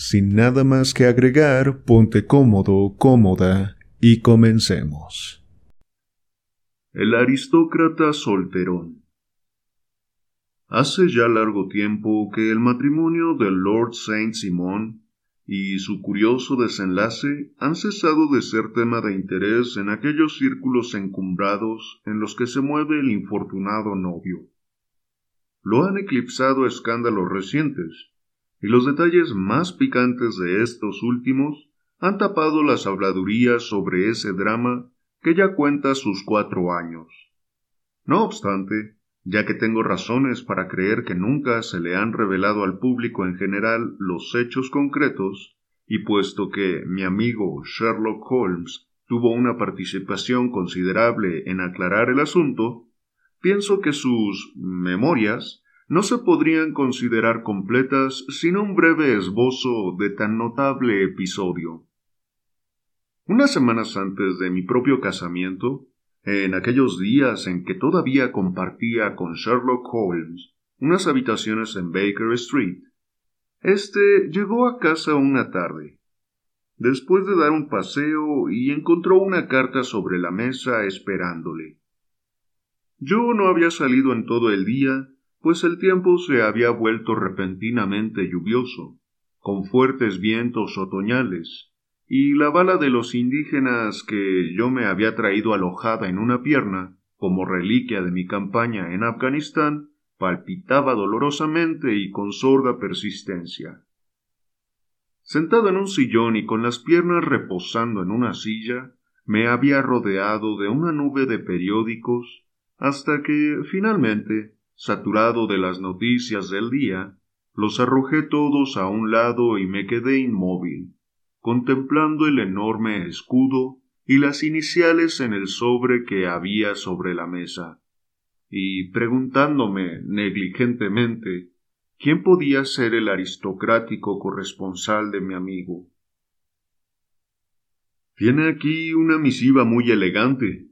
Sin nada más que agregar, ponte cómodo, cómoda y comencemos. El aristócrata solterón. Hace ya largo tiempo que el matrimonio del Lord Saint Simon y su curioso desenlace han cesado de ser tema de interés en aquellos círculos encumbrados en los que se mueve el infortunado novio. Lo han eclipsado escándalos recientes, y los detalles más picantes de estos últimos han tapado las habladurías sobre ese drama que ya cuenta sus cuatro años. No obstante, ya que tengo razones para creer que nunca se le han revelado al público en general los hechos concretos, y puesto que mi amigo Sherlock Holmes tuvo una participación considerable en aclarar el asunto, pienso que sus memorias no se podrían considerar completas sin un breve esbozo de tan notable episodio. Unas semanas antes de mi propio casamiento, en aquellos días en que todavía compartía con Sherlock Holmes unas habitaciones en Baker Street, este llegó a casa una tarde, después de dar un paseo y encontró una carta sobre la mesa esperándole. Yo no había salido en todo el día pues el tiempo se había vuelto repentinamente lluvioso, con fuertes vientos otoñales, y la bala de los indígenas que yo me había traído alojada en una pierna, como reliquia de mi campaña en Afganistán, palpitaba dolorosamente y con sorda persistencia. Sentado en un sillón y con las piernas reposando en una silla, me había rodeado de una nube de periódicos hasta que, finalmente, saturado de las noticias del día, los arrojé todos a un lado y me quedé inmóvil, contemplando el enorme escudo y las iniciales en el sobre que había sobre la mesa, y preguntándome negligentemente quién podía ser el aristocrático corresponsal de mi amigo. Tiene aquí una misiva muy elegante,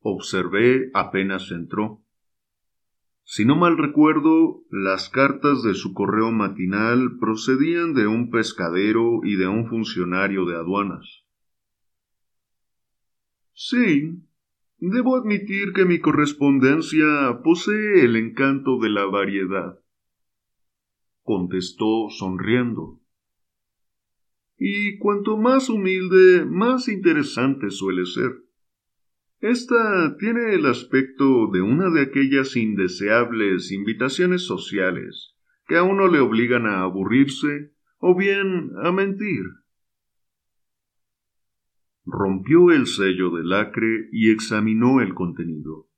observé apenas entró. Si no mal recuerdo, las cartas de su correo matinal procedían de un pescadero y de un funcionario de aduanas. Sí, debo admitir que mi correspondencia posee el encanto de la variedad, contestó sonriendo. Y cuanto más humilde, más interesante suele ser. Esta tiene el aspecto de una de aquellas indeseables invitaciones sociales que a uno le obligan a aburrirse o bien a mentir. Rompió el sello del lacre y examinó el contenido.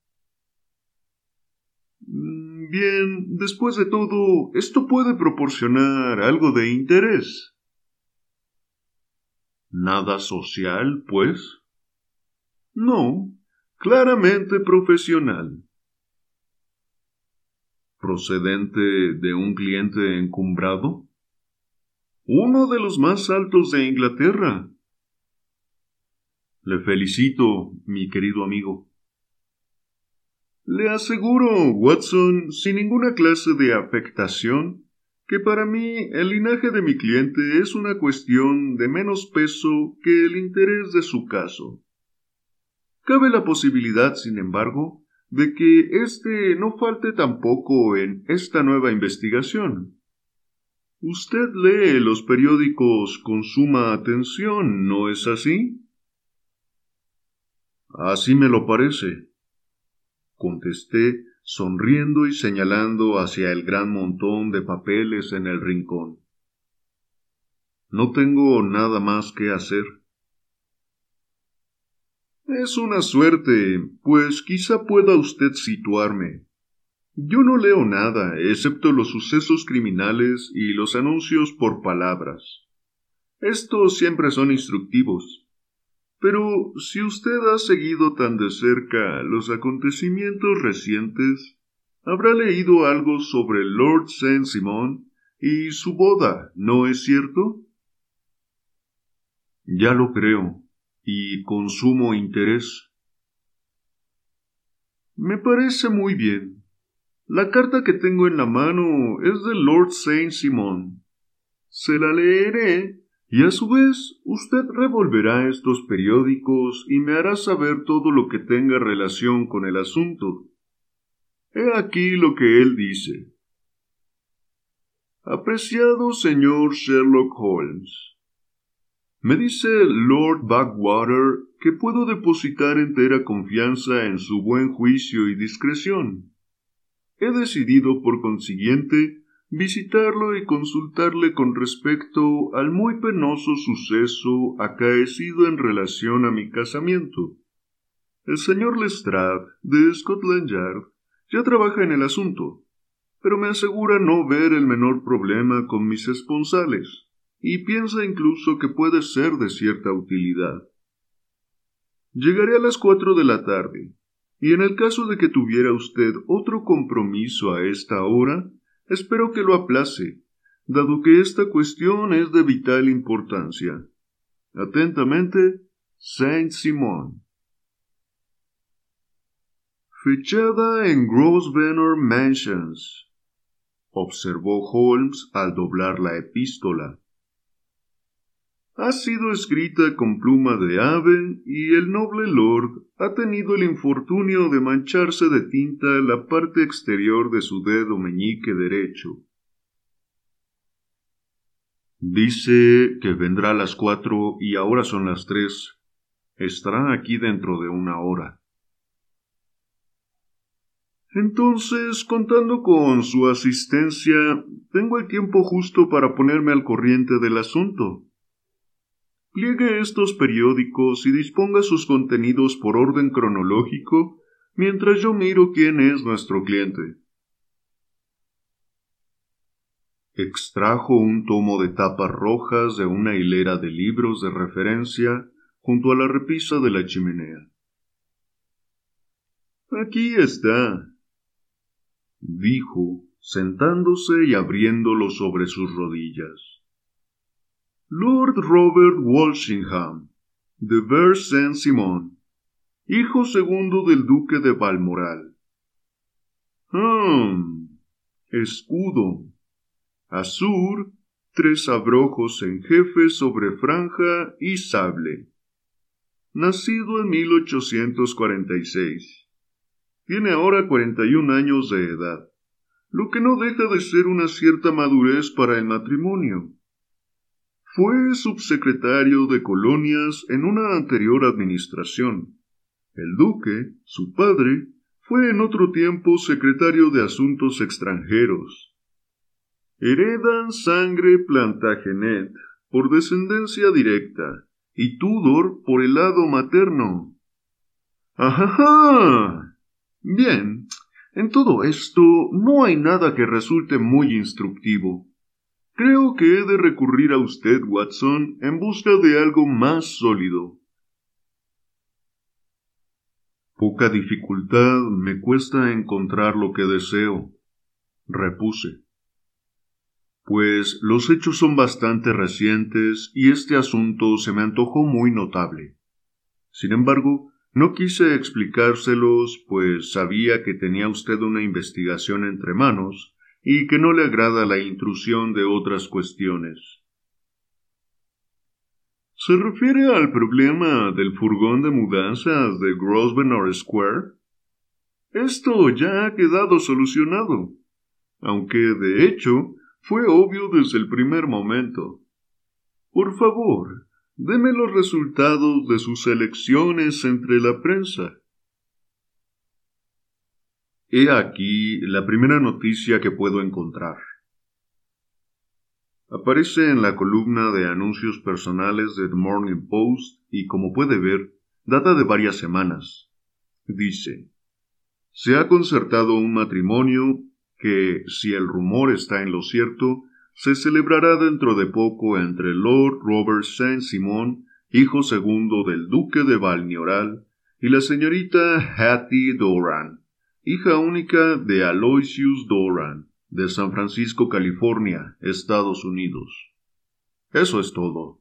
Mm, bien, después de todo, esto puede proporcionar algo de interés. ¿Nada social, pues? No, claramente profesional. ¿Procedente de un cliente encumbrado? Uno de los más altos de Inglaterra. Le felicito, mi querido amigo. Le aseguro, Watson, sin ninguna clase de afectación, que para mí el linaje de mi cliente es una cuestión de menos peso que el interés de su caso. Cabe la posibilidad, sin embargo, de que éste no falte tampoco en esta nueva investigación. Usted lee los periódicos con suma atención, ¿no es así? Así me lo parece, contesté, sonriendo y señalando hacia el gran montón de papeles en el rincón. No tengo nada más que hacer. Es una suerte, pues quizá pueda usted situarme. Yo no leo nada, excepto los sucesos criminales y los anuncios por palabras. Estos siempre son instructivos. Pero si usted ha seguido tan de cerca los acontecimientos recientes, habrá leído algo sobre Lord Saint Simon y su boda, ¿no es cierto? Ya lo creo, y con sumo interés. Me parece muy bien. La carta que tengo en la mano es de Lord Saint Simon. Se la leeré y a su vez usted revolverá estos periódicos y me hará saber todo lo que tenga relación con el asunto. He aquí lo que él dice. Apreciado señor Sherlock Holmes. Me dice Lord Backwater que puedo depositar entera confianza en su buen juicio y discreción. He decidido, por consiguiente, visitarlo y consultarle con respecto al muy penoso suceso acaecido en relación a mi casamiento. El señor Lestrade, de Scotland Yard, ya trabaja en el asunto, pero me asegura no ver el menor problema con mis esponsales, y piensa incluso que puede ser de cierta utilidad. Llegaré a las cuatro de la tarde, y en el caso de que tuviera usted otro compromiso a esta hora, Espero que lo aplace, dado que esta cuestión es de vital importancia. Atentamente, Saint Simon. Fechada en Grosvenor Mansions, observó Holmes al doblar la epístola. Ha sido escrita con pluma de ave y el noble lord ha tenido el infortunio de mancharse de tinta la parte exterior de su dedo meñique derecho. Dice que vendrá a las cuatro y ahora son las tres. Estará aquí dentro de una hora. Entonces, contando con su asistencia, tengo el tiempo justo para ponerme al corriente del asunto. Pliegue estos periódicos y disponga sus contenidos por orden cronológico mientras yo miro quién es nuestro cliente. Extrajo un tomo de tapas rojas de una hilera de libros de referencia junto a la repisa de la chimenea. Aquí está, dijo, sentándose y abriéndolo sobre sus rodillas. Lord Robert Walsingham, de Ver Saint-Simon, hijo segundo del duque de Balmoral. Hmm. Escudo. Azur, tres abrojos en jefe sobre franja y sable. Nacido en 1846. Tiene ahora 41 años de edad, lo que no deja de ser una cierta madurez para el matrimonio. Fue subsecretario de colonias en una anterior administración. El duque, su padre, fue en otro tiempo secretario de Asuntos extranjeros. Heredan sangre Plantagenet por descendencia directa y Tudor por el lado materno. ¡Ajá! Bien, en todo esto no hay nada que resulte muy instructivo. Creo que he de recurrir a usted, Watson, en busca de algo más sólido. Poca dificultad me cuesta encontrar lo que deseo, repuse. Pues los hechos son bastante recientes y este asunto se me antojó muy notable. Sin embargo, no quise explicárselos, pues sabía que tenía usted una investigación entre manos y que no le agrada la intrusión de otras cuestiones. ¿Se refiere al problema del furgón de mudanzas de Grosvenor Square? Esto ya ha quedado solucionado, aunque de hecho fue obvio desde el primer momento. Por favor, deme los resultados de sus elecciones entre la prensa. He aquí la primera noticia que puedo encontrar. Aparece en la columna de anuncios personales de The Morning Post y como puede ver, data de varias semanas. Dice, se ha concertado un matrimonio que, si el rumor está en lo cierto, se celebrará dentro de poco entre Lord Robert Saint-Simon, hijo segundo del duque de Valnioral, y la señorita Hattie Doran, hija única de Aloysius Doran, de San Francisco, California, Estados Unidos. Eso es todo.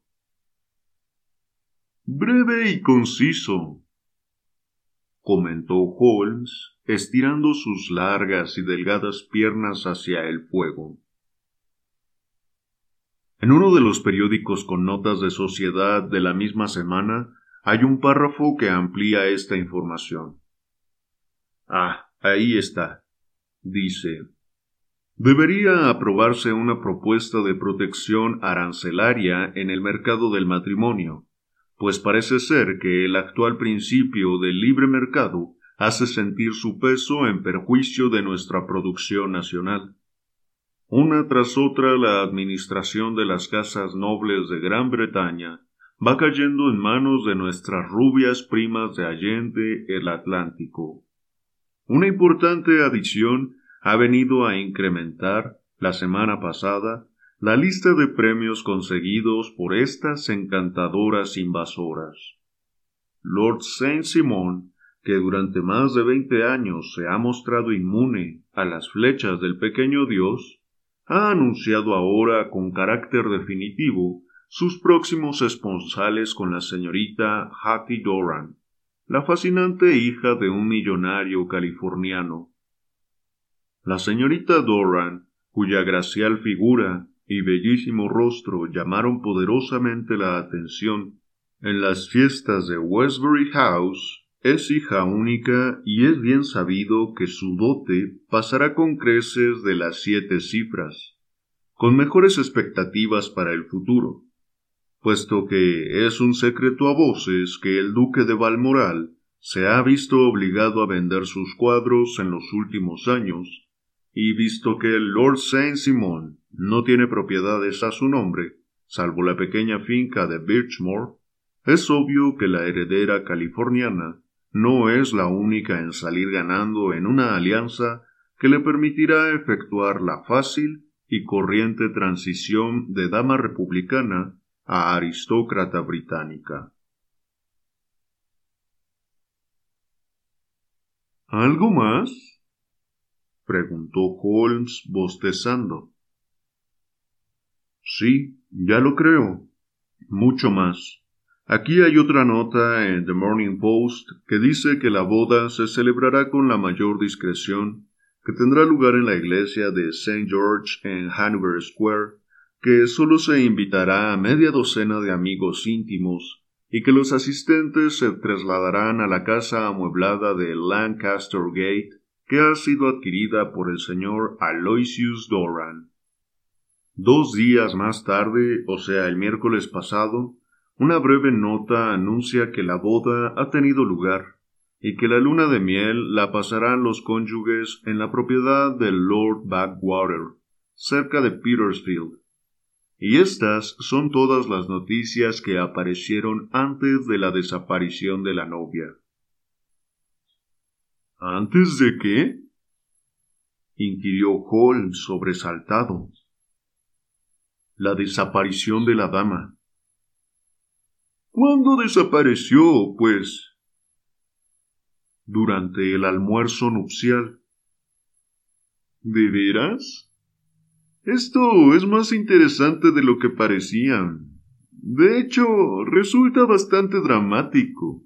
Breve y conciso, comentó Holmes, estirando sus largas y delgadas piernas hacia el fuego. En uno de los periódicos con notas de sociedad de la misma semana hay un párrafo que amplía esta información. Ah, ahí está. Dice, Debería aprobarse una propuesta de protección arancelaria en el mercado del matrimonio, pues parece ser que el actual principio del libre mercado hace sentir su peso en perjuicio de nuestra producción nacional. Una tras otra la administración de las casas nobles de Gran Bretaña va cayendo en manos de nuestras rubias primas de Allende el Atlántico. Una importante adición ha venido a incrementar, la semana pasada, la lista de premios conseguidos por estas encantadoras invasoras. Lord Saint Simon, que durante más de veinte años se ha mostrado inmune a las flechas del pequeño dios, ha anunciado ahora con carácter definitivo sus próximos esponsales con la señorita Hattie Doran, la fascinante hija de un millonario californiano. La señorita Doran, cuya gracial figura y bellísimo rostro llamaron poderosamente la atención en las fiestas de Westbury House, es hija única y es bien sabido que su dote pasará con creces de las siete cifras, con mejores expectativas para el futuro, puesto que es un secreto a voces que el duque de Balmoral se ha visto obligado a vender sus cuadros en los últimos años, y visto que el Lord Saint Simon no tiene propiedades a su nombre, salvo la pequeña finca de Birchmore, es obvio que la heredera californiana no es la única en salir ganando en una alianza que le permitirá efectuar la fácil y corriente transición de dama republicana a aristócrata británica. ¿Algo más? preguntó Holmes bostezando. Sí, ya lo creo. Mucho más. Aquí hay otra nota en The Morning Post que dice que la boda se celebrará con la mayor discreción, que tendrá lugar en la iglesia de St. George en Hanover Square, que solo se invitará a media docena de amigos íntimos y que los asistentes se trasladarán a la casa amueblada de Lancaster Gate, que ha sido adquirida por el señor Aloysius Doran. Dos días más tarde, o sea el miércoles pasado, una breve nota anuncia que la boda ha tenido lugar y que la luna de miel la pasarán los cónyuges en la propiedad del Lord Backwater, cerca de Petersfield. Y estas son todas las noticias que aparecieron antes de la desaparición de la novia. ¿Antes de qué? inquirió Holmes sobresaltado. La desaparición de la dama. ¿Cuándo desapareció, pues? Durante el almuerzo nupcial. ¿De veras? Esto es más interesante de lo que parecía. De hecho, resulta bastante dramático.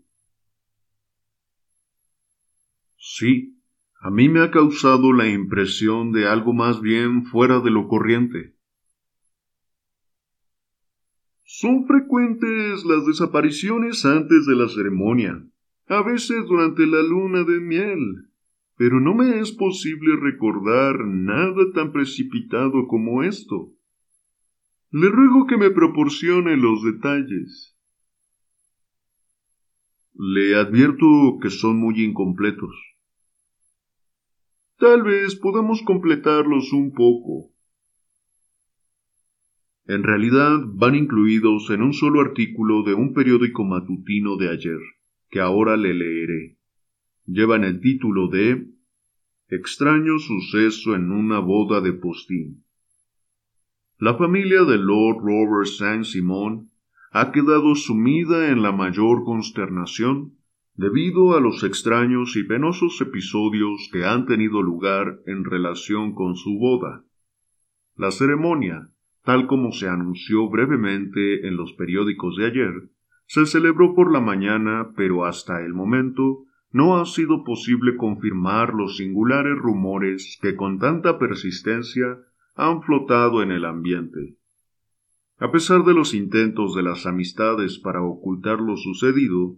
Sí, a mí me ha causado la impresión de algo más bien fuera de lo corriente. Son frecuentes las desapariciones antes de la ceremonia, a veces durante la luna de miel, pero no me es posible recordar nada tan precipitado como esto. Le ruego que me proporcione los detalles. Le advierto que son muy incompletos. Tal vez podamos completarlos un poco. En realidad van incluidos en un solo artículo de un periódico matutino de ayer, que ahora le leeré. Llevan el título de Extraño suceso en una boda de postín. La familia de Lord Robert Saint-Simon ha quedado sumida en la mayor consternación debido a los extraños y penosos episodios que han tenido lugar en relación con su boda. La ceremonia, tal como se anunció brevemente en los periódicos de ayer, se celebró por la mañana, pero hasta el momento no ha sido posible confirmar los singulares rumores que con tanta persistencia han flotado en el ambiente. A pesar de los intentos de las amistades para ocultar lo sucedido,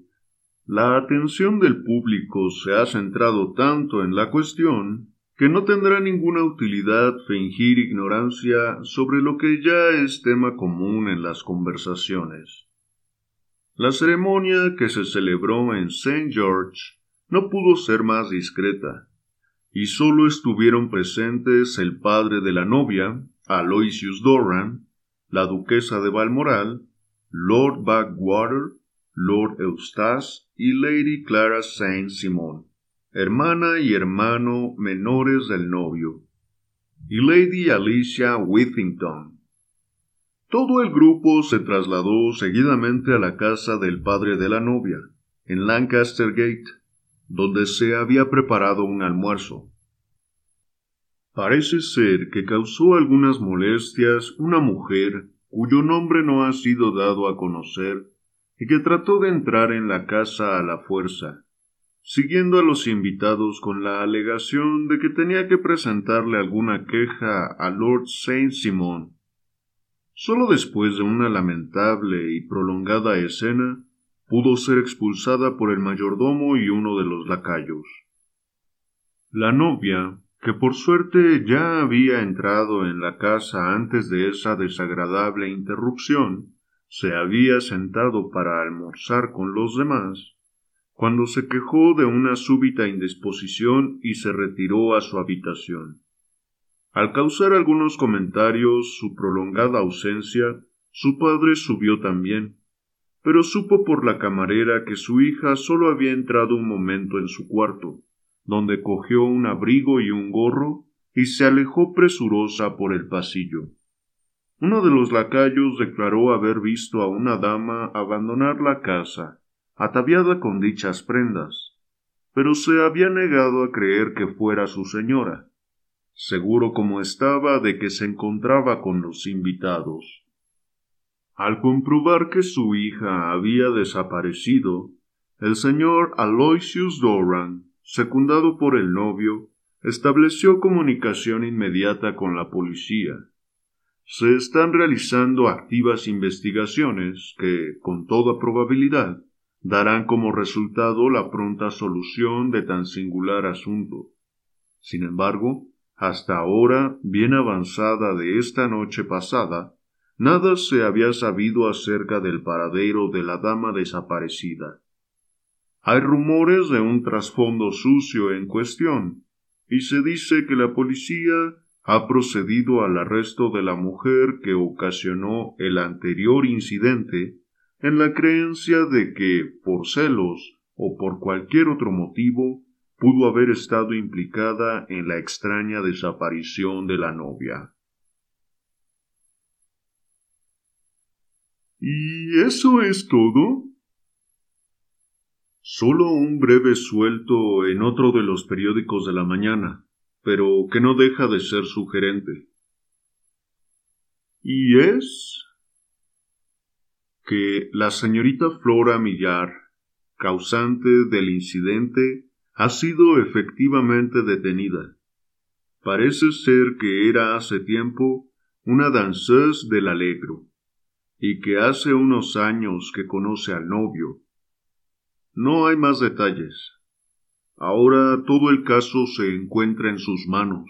la atención del público se ha centrado tanto en la cuestión que no tendrá ninguna utilidad fingir ignorancia sobre lo que ya es tema común en las conversaciones. La ceremonia que se celebró en St. George no pudo ser más discreta, y sólo estuvieron presentes el padre de la novia, Aloysius Doran, la duquesa de Balmoral, Lord Backwater, Lord Eustace y Lady Clara Saint Simon, hermana y hermano menores del novio, y Lady Alicia Whittington. Todo el grupo se trasladó seguidamente a la casa del padre de la novia, en Lancaster Gate, donde se había preparado un almuerzo. Parece ser que causó algunas molestias una mujer cuyo nombre no ha sido dado a conocer y que trató de entrar en la casa a la fuerza, siguiendo a los invitados con la alegación de que tenía que presentarle alguna queja a Lord Saint Simon. Solo después de una lamentable y prolongada escena, pudo ser expulsada por el mayordomo y uno de los lacayos. La novia, que por suerte ya había entrado en la casa antes de esa desagradable interrupción, se había sentado para almorzar con los demás, cuando se quejó de una súbita indisposición y se retiró a su habitación. Al causar algunos comentarios su prolongada ausencia, su padre subió también, pero supo por la camarera que su hija solo había entrado un momento en su cuarto, donde cogió un abrigo y un gorro y se alejó presurosa por el pasillo. Uno de los lacayos declaró haber visto a una dama abandonar la casa, ataviada con dichas prendas, pero se había negado a creer que fuera su señora, seguro como estaba de que se encontraba con los invitados. Al comprobar que su hija había desaparecido, el señor Aloysius Doran, secundado por el novio, estableció comunicación inmediata con la policía. Se están realizando activas investigaciones que, con toda probabilidad, darán como resultado la pronta solución de tan singular asunto. Sin embargo, hasta ahora, bien avanzada de esta noche pasada, Nada se había sabido acerca del paradero de la dama desaparecida. Hay rumores de un trasfondo sucio en cuestión, y se dice que la policía ha procedido al arresto de la mujer que ocasionó el anterior incidente en la creencia de que, por celos o por cualquier otro motivo, pudo haber estado implicada en la extraña desaparición de la novia. ¿Y eso es todo? Solo un breve suelto en otro de los periódicos de la mañana, pero que no deja de ser sugerente. Y es que la señorita Flora Millar, causante del incidente, ha sido efectivamente detenida. Parece ser que era hace tiempo una danseuse del Alegro y que hace unos años que conoce al novio. No hay más detalles. Ahora todo el caso se encuentra en sus manos,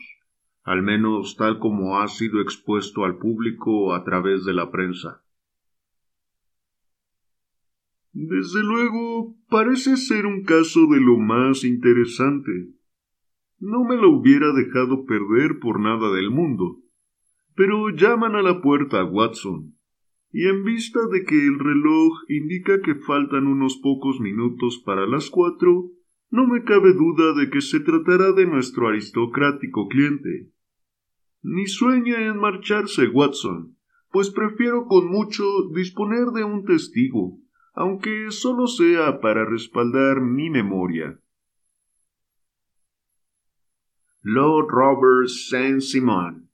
al menos tal como ha sido expuesto al público a través de la prensa. Desde luego, parece ser un caso de lo más interesante. No me lo hubiera dejado perder por nada del mundo. Pero llaman a la puerta, Watson y en vista de que el reloj indica que faltan unos pocos minutos para las cuatro, no me cabe duda de que se tratará de nuestro aristocrático cliente. Ni sueñe en marcharse, Watson, pues prefiero con mucho disponer de un testigo, aunque solo sea para respaldar mi memoria. Lord Robert Saint Simon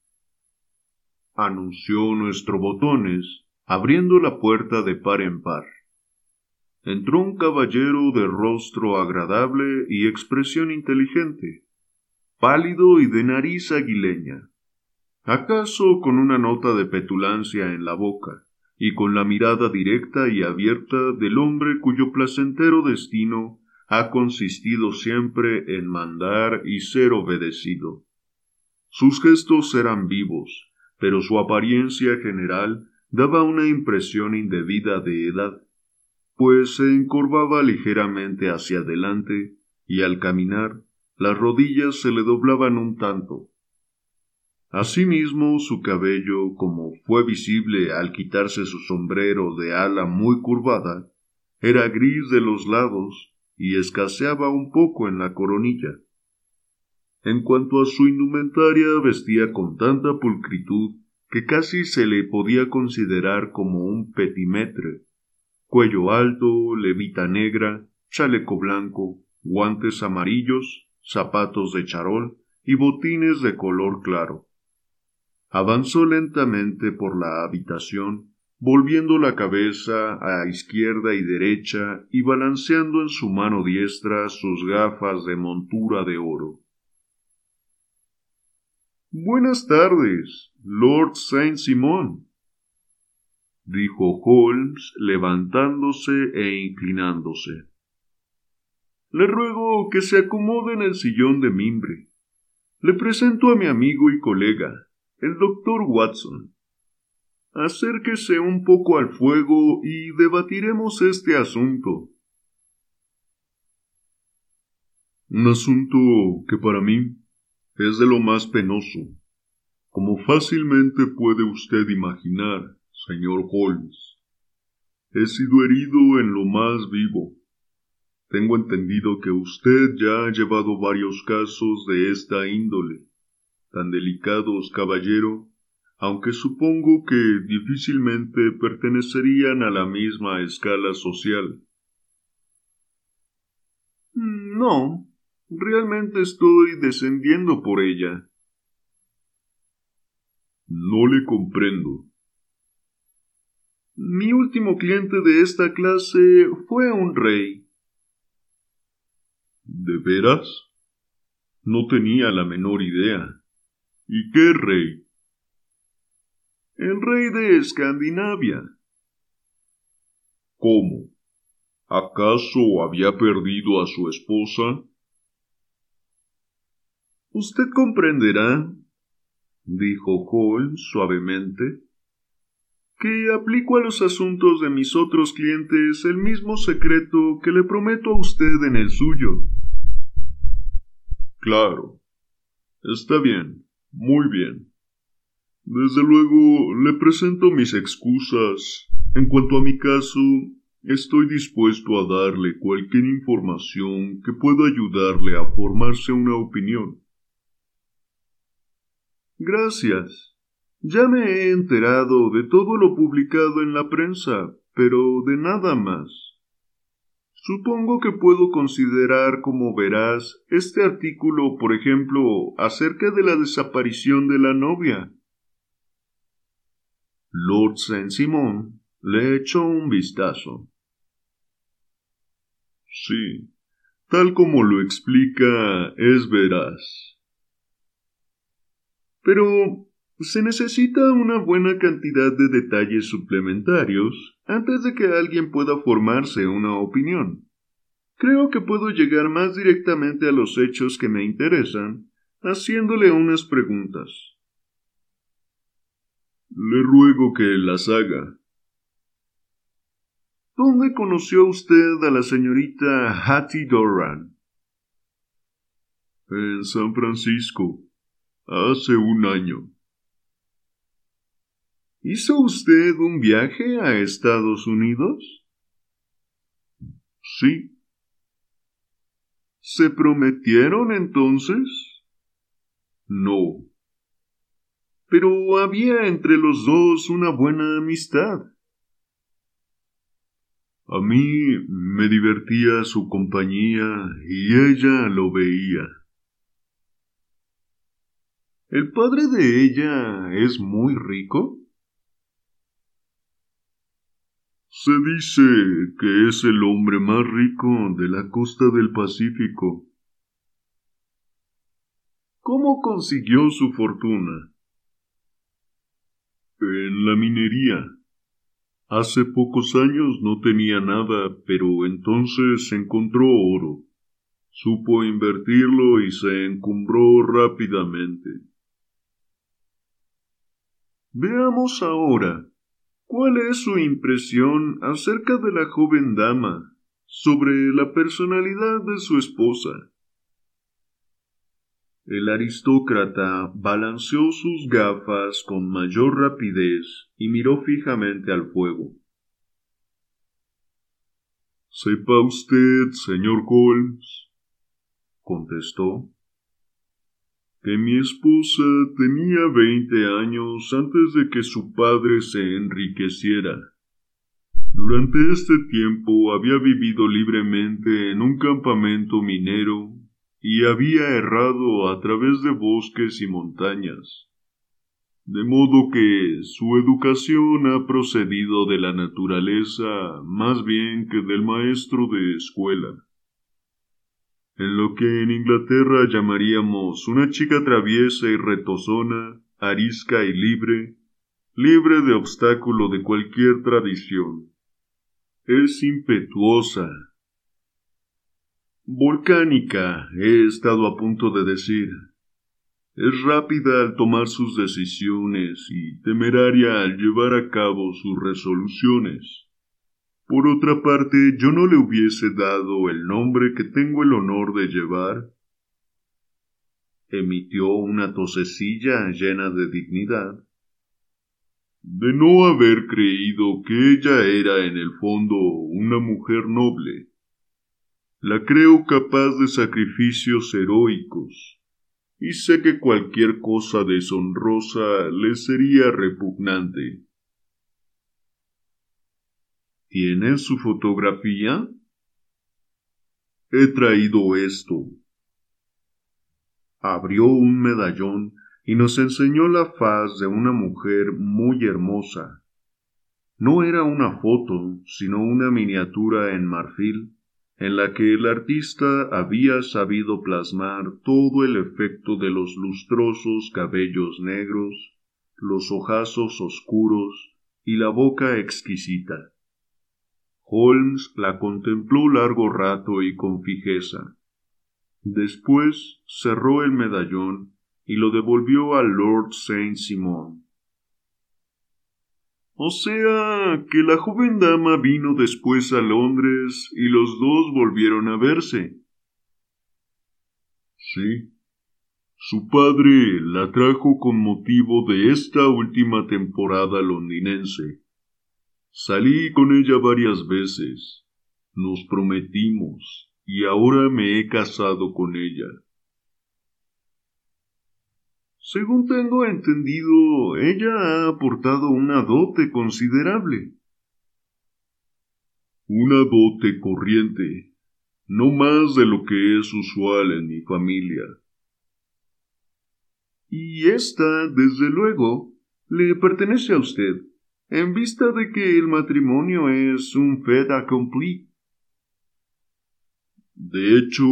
anunció nuestro botones, abriendo la puerta de par en par. Entró un caballero de rostro agradable y expresión inteligente, pálido y de nariz aguileña, acaso con una nota de petulancia en la boca, y con la mirada directa y abierta del hombre cuyo placentero destino ha consistido siempre en mandar y ser obedecido. Sus gestos eran vivos, pero su apariencia general daba una impresión indebida de edad, pues se encorvaba ligeramente hacia adelante y al caminar las rodillas se le doblaban un tanto. Asimismo, su cabello, como fue visible al quitarse su sombrero de ala muy curvada, era gris de los lados y escaseaba un poco en la coronilla. En cuanto a su indumentaria, vestía con tanta pulcritud que casi se le podía considerar como un petimetre. Cuello alto, levita negra, chaleco blanco, guantes amarillos, zapatos de charol y botines de color claro. Avanzó lentamente por la habitación, volviendo la cabeza a izquierda y derecha y balanceando en su mano diestra sus gafas de montura de oro. Buenas tardes, Lord Saint Simon, dijo Holmes levantándose e inclinándose. Le ruego que se acomode en el sillón de mimbre. Le presento a mi amigo y colega, el doctor Watson. Acérquese un poco al fuego y debatiremos este asunto. Un asunto que para mí es de lo más penoso, como fácilmente puede usted imaginar, señor Holmes. He sido herido en lo más vivo. Tengo entendido que usted ya ha llevado varios casos de esta índole. Tan delicados, caballero, aunque supongo que difícilmente pertenecerían a la misma escala social. No, realmente estoy descendiendo por ella. No le comprendo. Mi último cliente de esta clase fue un rey. ¿De veras? No tenía la menor idea. ¿Y qué rey? El rey de Escandinavia. ¿Cómo? ¿Acaso había perdido a su esposa? Usted comprenderá, dijo Holmes suavemente, que aplico a los asuntos de mis otros clientes el mismo secreto que le prometo a usted en el suyo. Claro. Está bien, muy bien. Desde luego, le presento mis excusas. En cuanto a mi caso, estoy dispuesto a darle cualquier información que pueda ayudarle a formarse una opinión. Gracias. Ya me he enterado de todo lo publicado en la prensa, pero de nada más. Supongo que puedo considerar como veraz este artículo, por ejemplo, acerca de la desaparición de la novia. Lord Saint-Simon le echó un vistazo. Sí, tal como lo explica, es veraz. Pero se necesita una buena cantidad de detalles suplementarios antes de que alguien pueda formarse una opinión. Creo que puedo llegar más directamente a los hechos que me interesan haciéndole unas preguntas. Le ruego que las haga. ¿Dónde conoció usted a la señorita Hattie Doran? En San Francisco, hace un año. ¿Hizo usted un viaje a Estados Unidos? Sí. ¿Se prometieron entonces? No. pero había entre los dos una buena amistad. A mí me divertía su compañía y ella lo veía. ¿El padre de ella es muy rico? Se dice que es el hombre más rico de la costa del Pacífico. ¿Cómo consiguió su fortuna? En la minería. Hace pocos años no tenía nada, pero entonces encontró oro. Supo invertirlo y se encumbró rápidamente. Veamos ahora ¿Cuál es su impresión acerca de la joven dama, sobre la personalidad de su esposa? El aristócrata balanceó sus gafas con mayor rapidez y miró fijamente al fuego. Sepa usted, señor Holmes, contestó, que mi esposa tenía veinte años antes de que su padre se enriqueciera. Durante este tiempo había vivido libremente en un campamento minero y había errado a través de bosques y montañas. De modo que su educación ha procedido de la naturaleza más bien que del maestro de escuela en lo que en Inglaterra llamaríamos una chica traviesa y retozona, arisca y libre, libre de obstáculo de cualquier tradición. Es impetuosa. Volcánica, he estado a punto de decir. Es rápida al tomar sus decisiones y temeraria al llevar a cabo sus resoluciones. Por otra parte, yo no le hubiese dado el nombre que tengo el honor de llevar. Emitió una tosecilla llena de dignidad. De no haber creído que ella era en el fondo una mujer noble. La creo capaz de sacrificios heroicos, y sé que cualquier cosa deshonrosa le sería repugnante. ¿Tiene su fotografía? He traído esto. Abrió un medallón y nos enseñó la faz de una mujer muy hermosa. No era una foto, sino una miniatura en marfil, en la que el artista había sabido plasmar todo el efecto de los lustrosos cabellos negros, los ojazos oscuros y la boca exquisita. Holmes la contempló largo rato y con fijeza. Después cerró el medallón y lo devolvió al Lord Saint Simon. O sea que la joven dama vino después a Londres y los dos volvieron a verse. Sí. Su padre la trajo con motivo de esta última temporada londinense. Salí con ella varias veces. Nos prometimos y ahora me he casado con ella. Según tengo entendido, ella ha aportado una dote considerable. Una dote corriente, no más de lo que es usual en mi familia. Y esta, desde luego, le pertenece a usted en vista de que el matrimonio es un fait accompli. De hecho,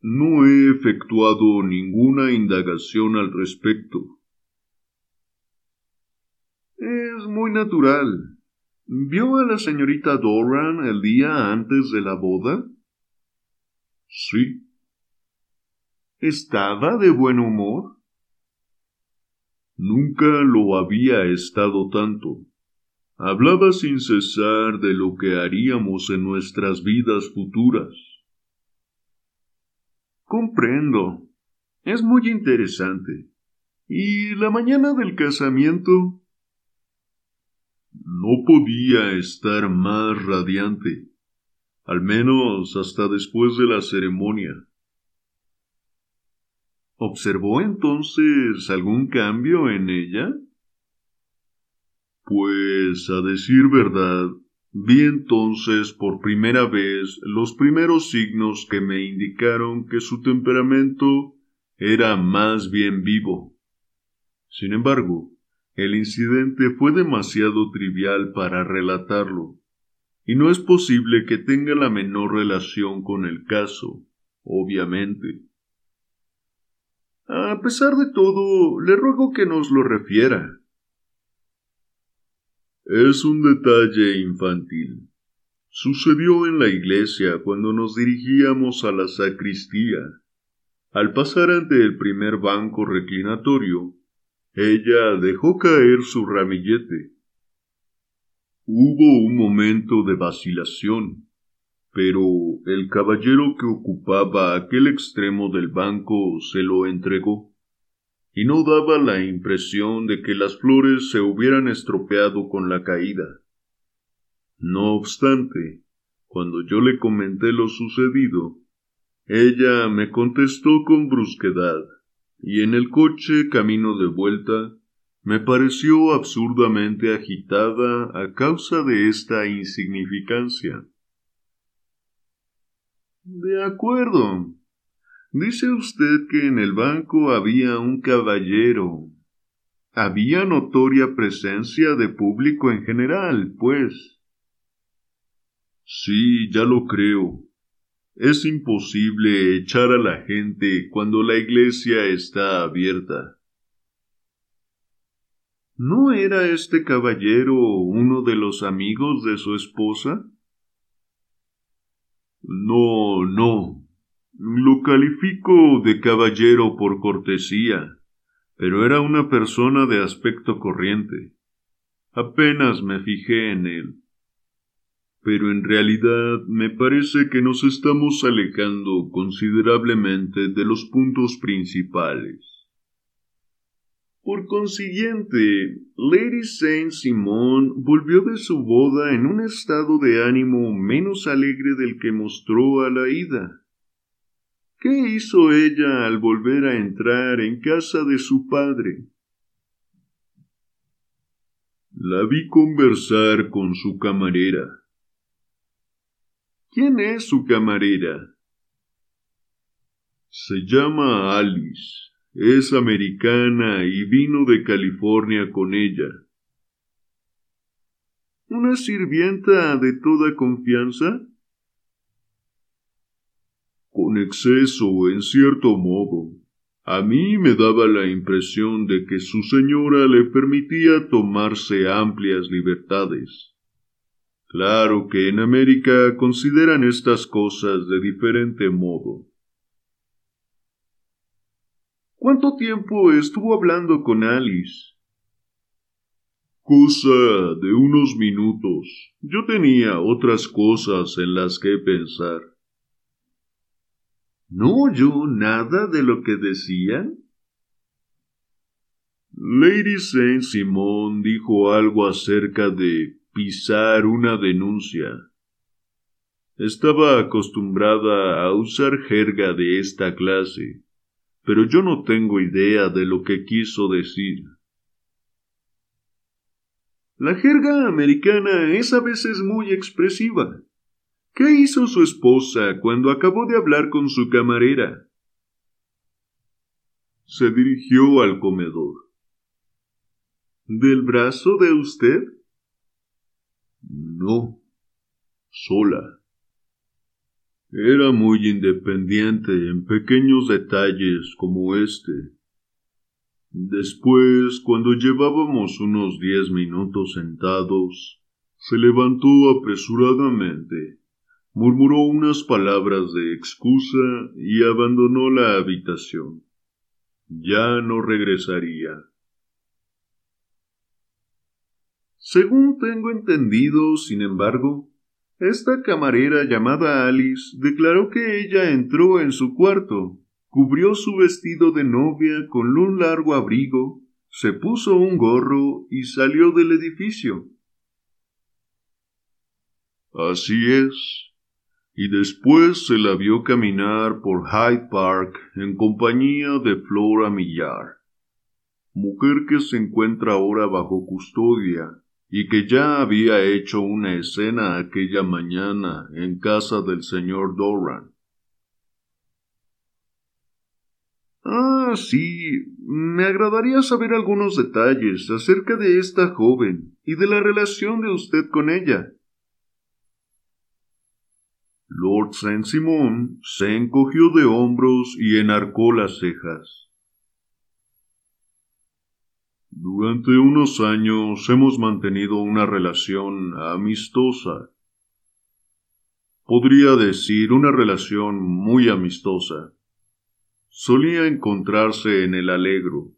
no he efectuado ninguna indagación al respecto. Es muy natural. ¿Vio a la señorita Doran el día antes de la boda? Sí. ¿Estaba de buen humor? Nunca lo había estado tanto. Hablaba sin cesar de lo que haríamos en nuestras vidas futuras. Comprendo. Es muy interesante. ¿Y la mañana del casamiento? No podía estar más radiante, al menos hasta después de la ceremonia. ¿Observó entonces algún cambio en ella? Pues, a decir verdad, vi entonces por primera vez los primeros signos que me indicaron que su temperamento era más bien vivo. Sin embargo, el incidente fue demasiado trivial para relatarlo, y no es posible que tenga la menor relación con el caso, obviamente. A pesar de todo, le ruego que nos lo refiera. Es un detalle infantil. Sucedió en la iglesia cuando nos dirigíamos a la sacristía. Al pasar ante el primer banco reclinatorio, ella dejó caer su ramillete. Hubo un momento de vacilación pero el caballero que ocupaba aquel extremo del banco se lo entregó, y no daba la impresión de que las flores se hubieran estropeado con la caída. No obstante, cuando yo le comenté lo sucedido, ella me contestó con brusquedad, y en el coche camino de vuelta me pareció absurdamente agitada a causa de esta insignificancia. De acuerdo. Dice usted que en el banco había un caballero. Había notoria presencia de público en general, pues. Sí, ya lo creo. Es imposible echar a la gente cuando la iglesia está abierta. ¿No era este caballero uno de los amigos de su esposa? No, no. Lo califico de caballero por cortesía, pero era una persona de aspecto corriente. Apenas me fijé en él. Pero en realidad me parece que nos estamos alejando considerablemente de los puntos principales. Por consiguiente, Lady Saint Simon volvió de su boda en un estado de ánimo menos alegre del que mostró a la ida. ¿Qué hizo ella al volver a entrar en casa de su padre? La vi conversar con su camarera. ¿Quién es su camarera? Se llama Alice. Es americana y vino de California con ella. ¿Una sirvienta de toda confianza? Con exceso, en cierto modo. A mí me daba la impresión de que su señora le permitía tomarse amplias libertades. Claro que en América consideran estas cosas de diferente modo. ¿Cuánto tiempo estuvo hablando con Alice? Cosa de unos minutos. Yo tenía otras cosas en las que pensar. ¿No oyó nada de lo que decían? Lady Saint Simon dijo algo acerca de pisar una denuncia. Estaba acostumbrada a usar jerga de esta clase pero yo no tengo idea de lo que quiso decir. La jerga americana es a veces muy expresiva. ¿Qué hizo su esposa cuando acabó de hablar con su camarera? Se dirigió al comedor. ¿Del brazo de usted? No, sola. Era muy independiente en pequeños detalles como este. Después, cuando llevábamos unos diez minutos sentados, se levantó apresuradamente, murmuró unas palabras de excusa y abandonó la habitación. Ya no regresaría. Según tengo entendido, sin embargo, esta camarera llamada Alice declaró que ella entró en su cuarto, cubrió su vestido de novia con un largo abrigo, se puso un gorro y salió del edificio. Así es. y después se la vio caminar por Hyde Park en compañía de Flora Millar, mujer que se encuentra ahora bajo custodia y que ya había hecho una escena aquella mañana en casa del señor Doran. Ah, sí. Me agradaría saber algunos detalles acerca de esta joven y de la relación de usted con ella. Lord Saint Simon se encogió de hombros y enarcó las cejas. Durante unos años hemos mantenido una relación amistosa. Podría decir una relación muy amistosa solía encontrarse en el alegro.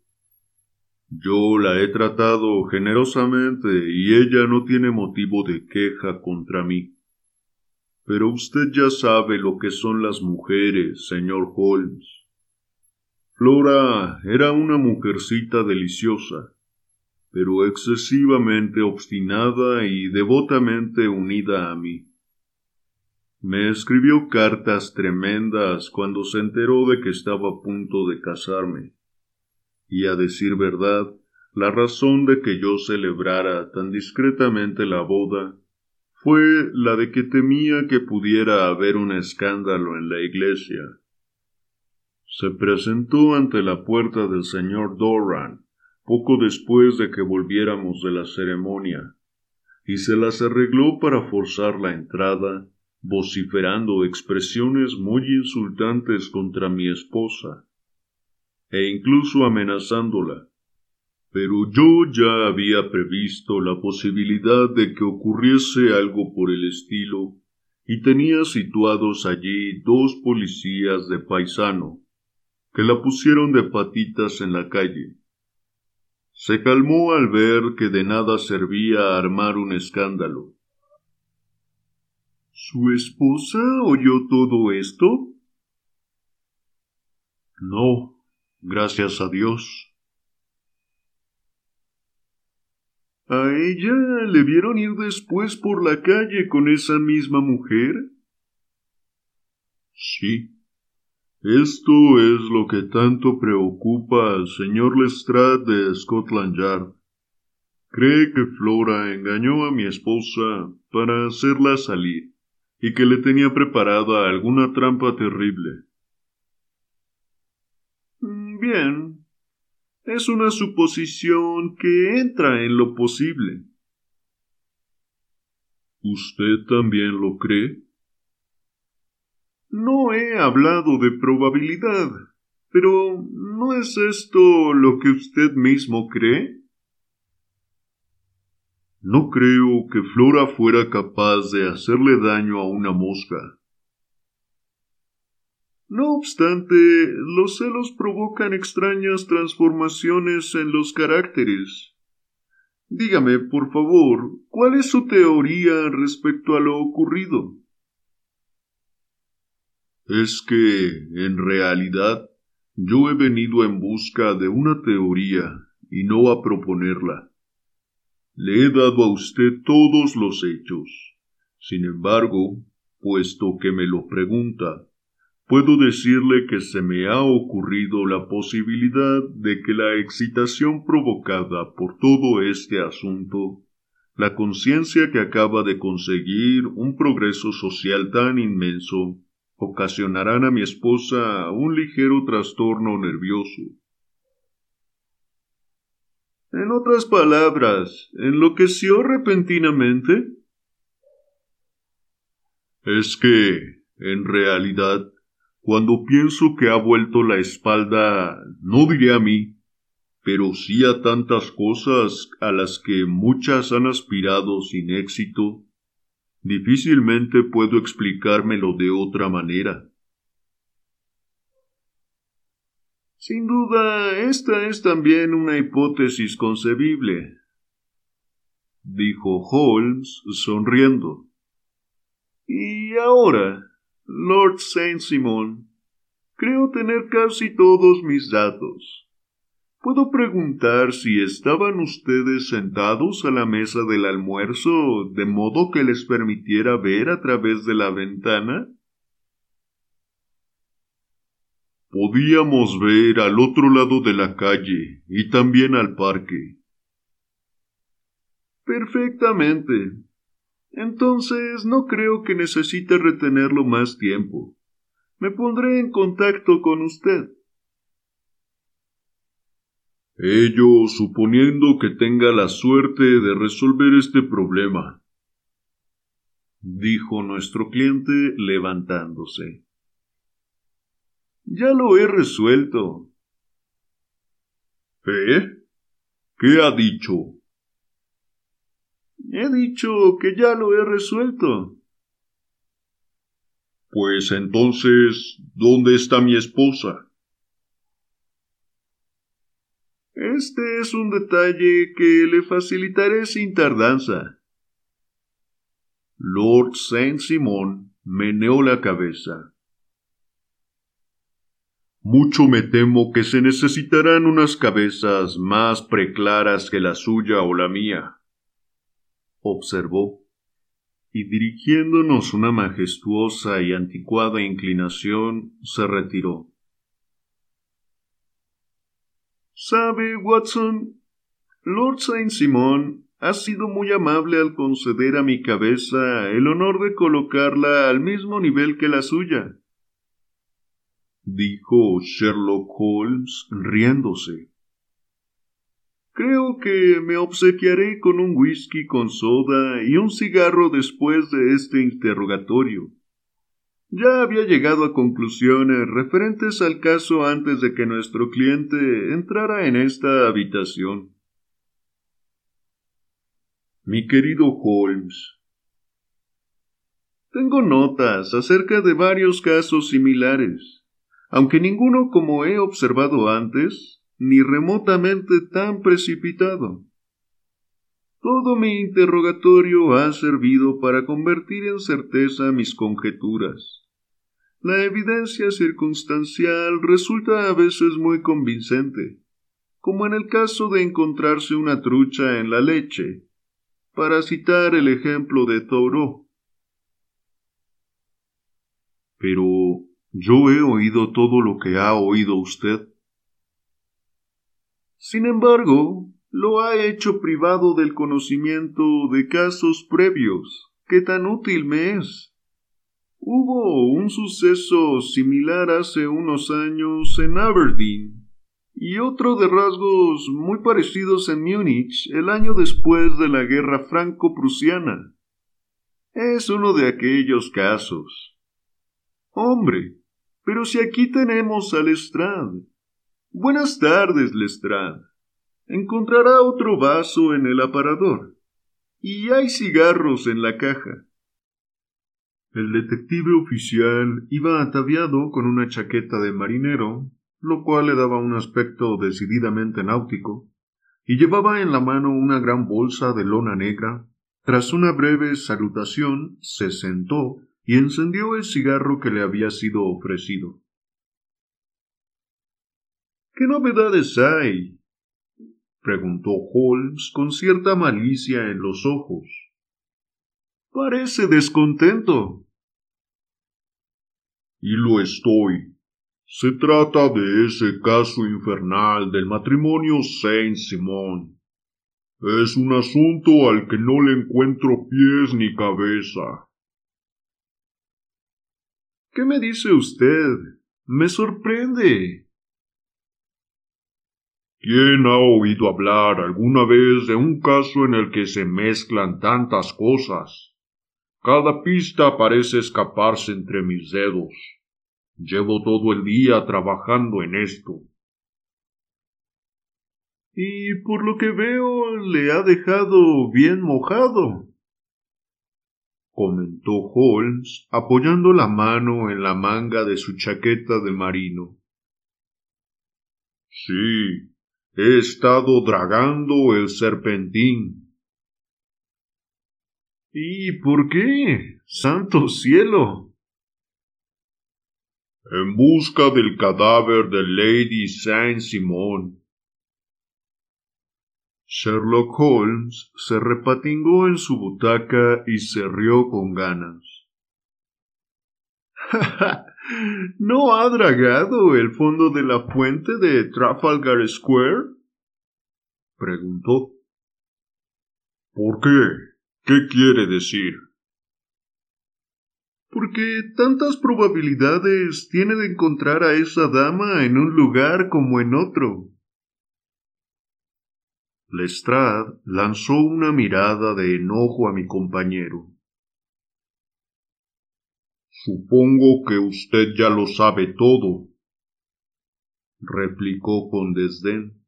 Yo la he tratado generosamente y ella no tiene motivo de queja contra mí. Pero usted ya sabe lo que son las mujeres, señor Holmes. Flora era una mujercita deliciosa, pero excesivamente obstinada y devotamente unida a mí. Me escribió cartas tremendas cuando se enteró de que estaba a punto de casarme. Y a decir verdad, la razón de que yo celebrara tan discretamente la boda fue la de que temía que pudiera haber un escándalo en la iglesia. Se presentó ante la puerta del señor Doran poco después de que volviéramos de la ceremonia, y se las arregló para forzar la entrada vociferando expresiones muy insultantes contra mi esposa, e incluso amenazándola. Pero yo ya había previsto la posibilidad de que ocurriese algo por el estilo, y tenía situados allí dos policías de paisano, que la pusieron de patitas en la calle. Se calmó al ver que de nada servía armar un escándalo ¿Su esposa oyó todo esto? No, gracias a Dios. ¿A ella le vieron ir después por la calle con esa misma mujer? Sí. Esto es lo que tanto preocupa al señor Lestrade de Scotland Yard. Cree que Flora engañó a mi esposa para hacerla salir y que le tenía preparada alguna trampa terrible. Mm, bien. Es una suposición que entra en lo posible. ¿Usted también lo cree? No he hablado de probabilidad, pero ¿no es esto lo que usted mismo cree? No creo que Flora fuera capaz de hacerle daño a una mosca. No obstante, los celos provocan extrañas transformaciones en los caracteres. Dígame, por favor, ¿cuál es su teoría respecto a lo ocurrido? Es que, en realidad, yo he venido en busca de una teoría y no a proponerla. Le he dado a usted todos los hechos. Sin embargo, puesto que me lo pregunta, puedo decirle que se me ha ocurrido la posibilidad de que la excitación provocada por todo este asunto, la conciencia que acaba de conseguir un progreso social tan inmenso, ocasionarán a mi esposa un ligero trastorno nervioso, en otras palabras, ¿enloqueció repentinamente? Es que, en realidad, cuando pienso que ha vuelto la espalda, no diré a mí, pero sí a tantas cosas a las que muchas han aspirado sin éxito, difícilmente puedo explicármelo de otra manera. Sin duda, esta es también una hipótesis concebible, dijo Holmes sonriendo. Y ahora, Lord Saint Simon, creo tener casi todos mis datos. ¿Puedo preguntar si estaban ustedes sentados a la mesa del almuerzo de modo que les permitiera ver a través de la ventana? Podíamos ver al otro lado de la calle y también al parque. Perfectamente. Entonces no creo que necesite retenerlo más tiempo. Me pondré en contacto con usted. Ello suponiendo que tenga la suerte de resolver este problema, dijo nuestro cliente levantándose. Ya lo he resuelto. ¿Eh? ¿Qué ha dicho? He dicho que ya lo he resuelto. Pues entonces, ¿dónde está mi esposa? Este es un detalle que le facilitaré sin tardanza. Lord Saint Simon meneó la cabeza. Mucho me temo que se necesitarán unas cabezas más preclaras que la suya o la mía, observó, y dirigiéndonos una majestuosa y anticuada inclinación, se retiró. Sabe, Watson, Lord Saint Simon ha sido muy amable al conceder a mi cabeza el honor de colocarla al mismo nivel que la suya, dijo Sherlock Holmes riéndose. Creo que me obsequiaré con un whisky con soda y un cigarro después de este interrogatorio. Ya había llegado a conclusiones referentes al caso antes de que nuestro cliente entrara en esta habitación. Mi querido Holmes, tengo notas acerca de varios casos similares, aunque ninguno como he observado antes, ni remotamente tan precipitado. Todo mi interrogatorio ha servido para convertir en certeza mis conjeturas. La evidencia circunstancial resulta a veces muy convincente, como en el caso de encontrarse una trucha en la leche, para citar el ejemplo de Thoreau. Pero yo he oído todo lo que ha oído usted. Sin embargo, lo ha hecho privado del conocimiento de casos previos, que tan útil me es. Hubo un suceso similar hace unos años en Aberdeen y otro de rasgos muy parecidos en Múnich el año después de la guerra franco-prusiana. Es uno de aquellos casos. Hombre, pero si aquí tenemos a Lestrade. Buenas tardes, Lestrade. Encontrará otro vaso en el aparador. Y hay cigarros en la caja. El detective oficial iba ataviado con una chaqueta de marinero, lo cual le daba un aspecto decididamente náutico, y llevaba en la mano una gran bolsa de lona negra. Tras una breve salutación, se sentó y encendió el cigarro que le había sido ofrecido. ¿Qué novedades hay? preguntó Holmes con cierta malicia en los ojos. Parece descontento. Y lo estoy. Se trata de ese caso infernal del matrimonio Saint Simon. Es un asunto al que no le encuentro pies ni cabeza. ¿Qué me dice usted? Me sorprende. ¿Quién ha oído hablar alguna vez de un caso en el que se mezclan tantas cosas? Cada pista parece escaparse entre mis dedos. Llevo todo el día trabajando en esto. Y por lo que veo le ha dejado bien mojado, comentó Holmes, apoyando la mano en la manga de su chaqueta de marino. Sí, he estado dragando el serpentín. ¿Y por qué? Santo cielo. En busca del cadáver de Lady Saint Simon, Sherlock Holmes se repatingó en su butaca y se rió con ganas. ¿No ha dragado el fondo de la fuente de Trafalgar Square? preguntó. ¿Por qué? ¿Qué quiere decir? Porque tantas probabilidades tiene de encontrar a esa dama en un lugar como en otro. Lestrade lanzó una mirada de enojo a mi compañero. Supongo que usted ya lo sabe todo, replicó con desdén.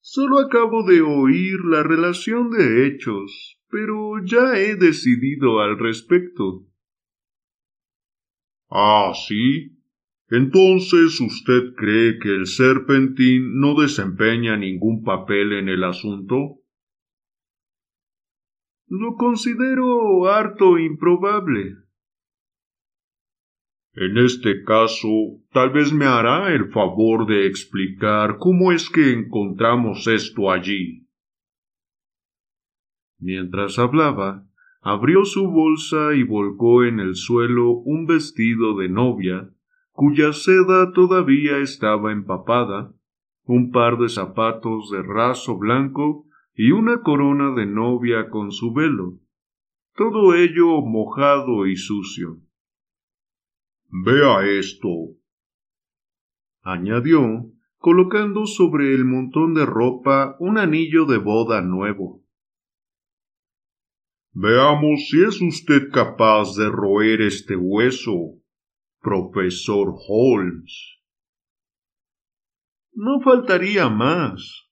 Solo acabo de oír la relación de hechos, pero ya he decidido al respecto. Ah, sí. Entonces usted cree que el serpentín no desempeña ningún papel en el asunto? Lo considero harto improbable. En este caso, tal vez me hará el favor de explicar cómo es que encontramos esto allí. Mientras hablaba, abrió su bolsa y volcó en el suelo un vestido de novia cuya seda todavía estaba empapada, un par de zapatos de raso blanco y una corona de novia con su velo, todo ello mojado y sucio. Vea esto, añadió, colocando sobre el montón de ropa un anillo de boda nuevo. Veamos si es usted capaz de roer este hueso profesor Holmes. No faltaría más,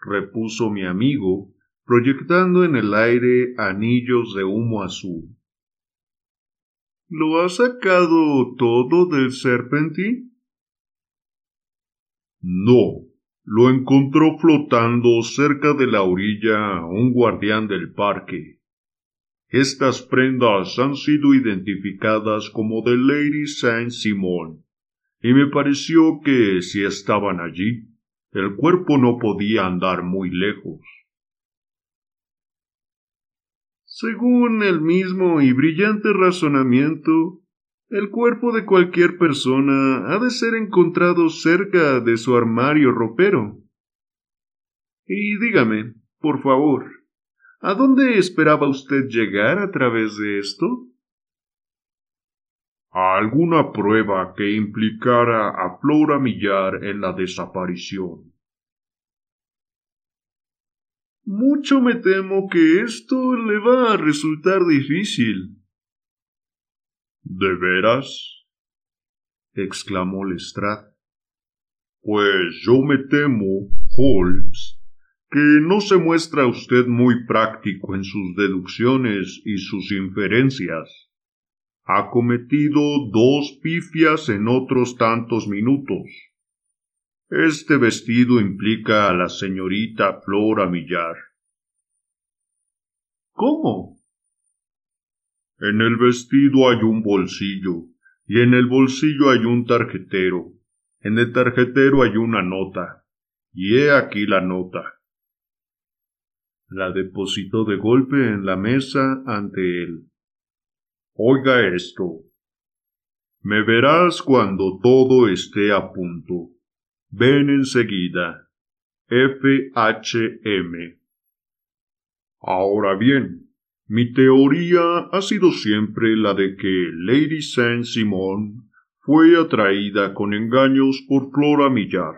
repuso mi amigo, proyectando en el aire anillos de humo azul. ¿Lo ha sacado todo del serpentín? No, lo encontró flotando cerca de la orilla un guardián del parque. Estas prendas han sido identificadas como de Lady Saint Simon, y me pareció que si estaban allí, el cuerpo no podía andar muy lejos. Según el mismo y brillante razonamiento, el cuerpo de cualquier persona ha de ser encontrado cerca de su armario ropero. Y dígame, por favor, ¿A dónde esperaba usted llegar a través de esto? A alguna prueba que implicara a Flora Millar en la desaparición. Mucho me temo que esto le va a resultar difícil. ¿De veras? exclamó Lestrade. Pues yo me temo, Holmes, que no se muestra usted muy práctico en sus deducciones y sus inferencias. Ha cometido dos pifias en otros tantos minutos. Este vestido implica a la señorita Flora Millar. ¿Cómo? En el vestido hay un bolsillo, y en el bolsillo hay un tarjetero. En el tarjetero hay una nota, y he aquí la nota. La depositó de golpe en la mesa ante él. Oiga esto. Me verás cuando todo esté a punto. Ven enseguida. F. H. M. Ahora bien, mi teoría ha sido siempre la de que Lady Saint Simon fue atraída con engaños por Flora Millar,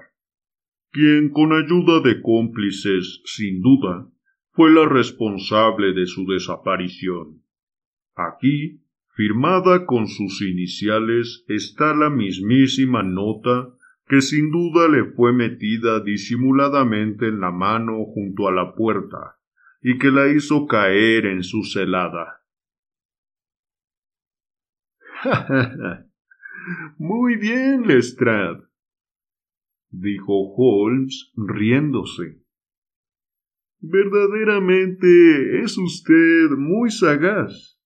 quien con ayuda de cómplices, sin duda, fue la responsable de su desaparición. Aquí, firmada con sus iniciales, está la mismísima nota que sin duda le fue metida disimuladamente en la mano junto a la puerta y que la hizo caer en su celada. Muy bien, Lestrade, dijo Holmes riéndose. Verdaderamente es usted muy sagaz.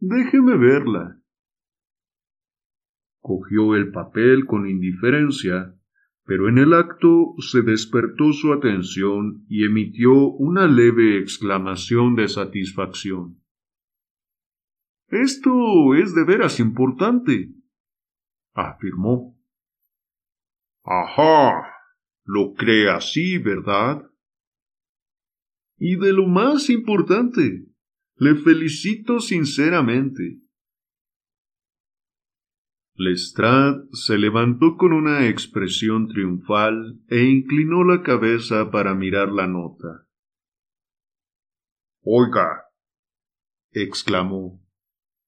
Déjeme verla. Cogió el papel con indiferencia, pero en el acto se despertó su atención y emitió una leve exclamación de satisfacción. Esto es de veras importante, afirmó. Ajá, lo cree así, ¿verdad? Y de lo más importante, le felicito sinceramente. Lestrade se levantó con una expresión triunfal e inclinó la cabeza para mirar la nota. Oiga, exclamó,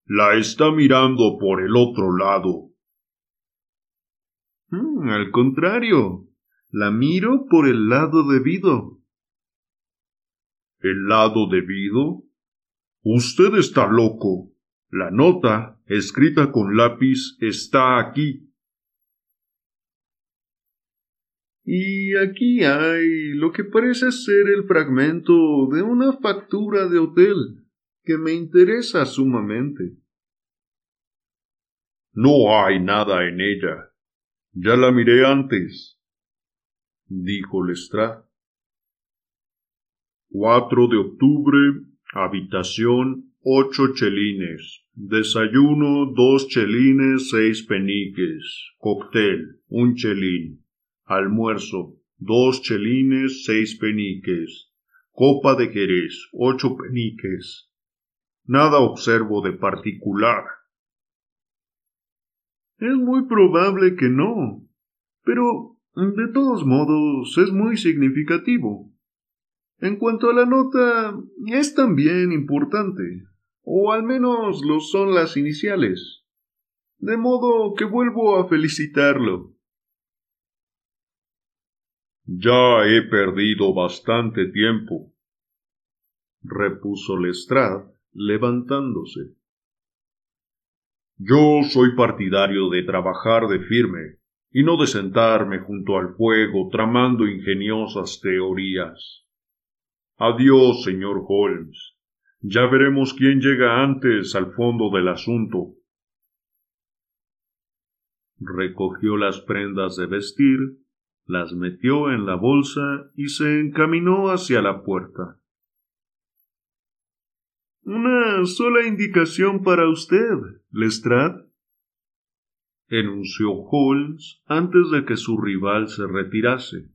la está mirando por el otro lado. Mm, al contrario, la miro por el lado debido. ¿El lado debido? Usted está loco. La nota, escrita con lápiz, está aquí. Y aquí hay lo que parece ser el fragmento de una factura de hotel que me interesa sumamente. No hay nada en ella. Ya la miré antes, dijo Lestrade. 4 de octubre, habitación ocho chelines, desayuno dos chelines seis peniques, cóctel un chelín, almuerzo dos chelines seis peniques, copa de jerez ocho peniques. Nada observo de particular. Es muy probable que no, pero de todos modos es muy significativo. En cuanto a la nota, es también importante o al menos lo son las iniciales. De modo que vuelvo a felicitarlo. Ya he perdido bastante tiempo, repuso Lestrade, levantándose. Yo soy partidario de trabajar de firme y no de sentarme junto al fuego tramando ingeniosas teorías. Adiós, señor Holmes. Ya veremos quién llega antes al fondo del asunto. Recogió las prendas de vestir, las metió en la bolsa y se encaminó hacia la puerta. Una sola indicación para usted, Lestrade, enunció Holmes antes de que su rival se retirase.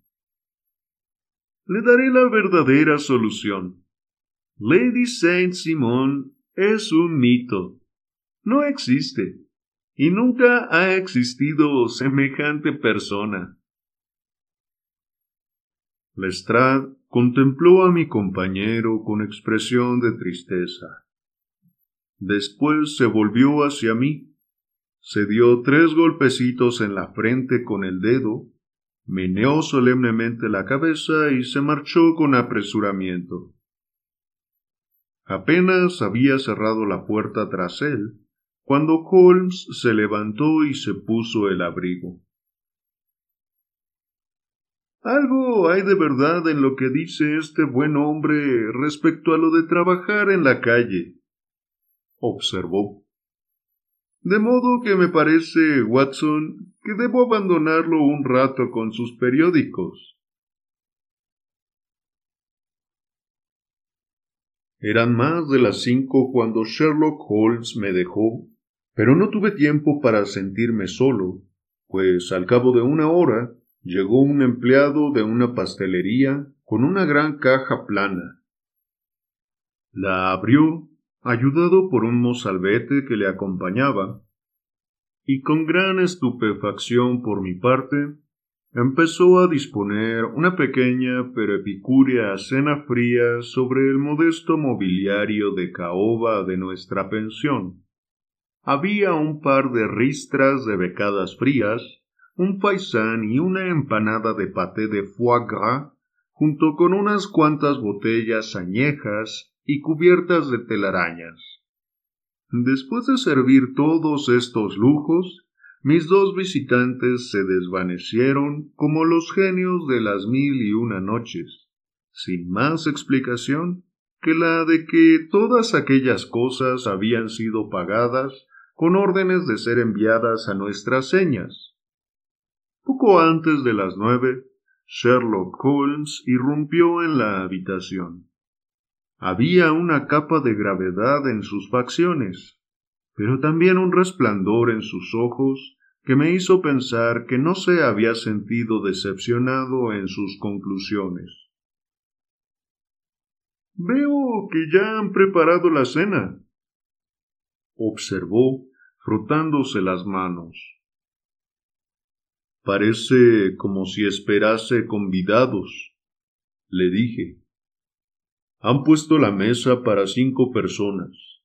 Le daré la verdadera solución. Lady Saint Simon es un mito. No existe. Y nunca ha existido semejante persona. Lestrade contempló a mi compañero con expresión de tristeza. Después se volvió hacia mí, se dio tres golpecitos en la frente con el dedo, meneó solemnemente la cabeza y se marchó con apresuramiento. Apenas había cerrado la puerta tras él, cuando Holmes se levantó y se puso el abrigo. Algo hay de verdad en lo que dice este buen hombre respecto a lo de trabajar en la calle, observó. De modo que me parece, Watson, que debo abandonarlo un rato con sus periódicos. Eran más de las cinco cuando Sherlock Holmes me dejó, pero no tuve tiempo para sentirme solo, pues al cabo de una hora llegó un empleado de una pastelería con una gran caja plana. La abrió, ayudado por un mozalbete que le acompañaba, y con gran estupefacción por mi parte, empezó a disponer una pequeña pero epicúrea cena fría sobre el modesto mobiliario de caoba de nuestra pensión. Había un par de ristras de becadas frías, un faisán y una empanada de paté de foie gras, junto con unas cuantas botellas añejas y cubiertas de telarañas. Después de servir todos estos lujos, mis dos visitantes se desvanecieron como los genios de las mil y una noches, sin más explicación que la de que todas aquellas cosas habían sido pagadas con órdenes de ser enviadas a nuestras señas. Poco antes de las nueve, Sherlock Holmes irrumpió en la habitación. Había una capa de gravedad en sus facciones, pero también un resplandor en sus ojos que me hizo pensar que no se había sentido decepcionado en sus conclusiones. Veo que ya han preparado la cena, observó frotándose las manos. Parece como si esperase convidados, le dije. Han puesto la mesa para cinco personas.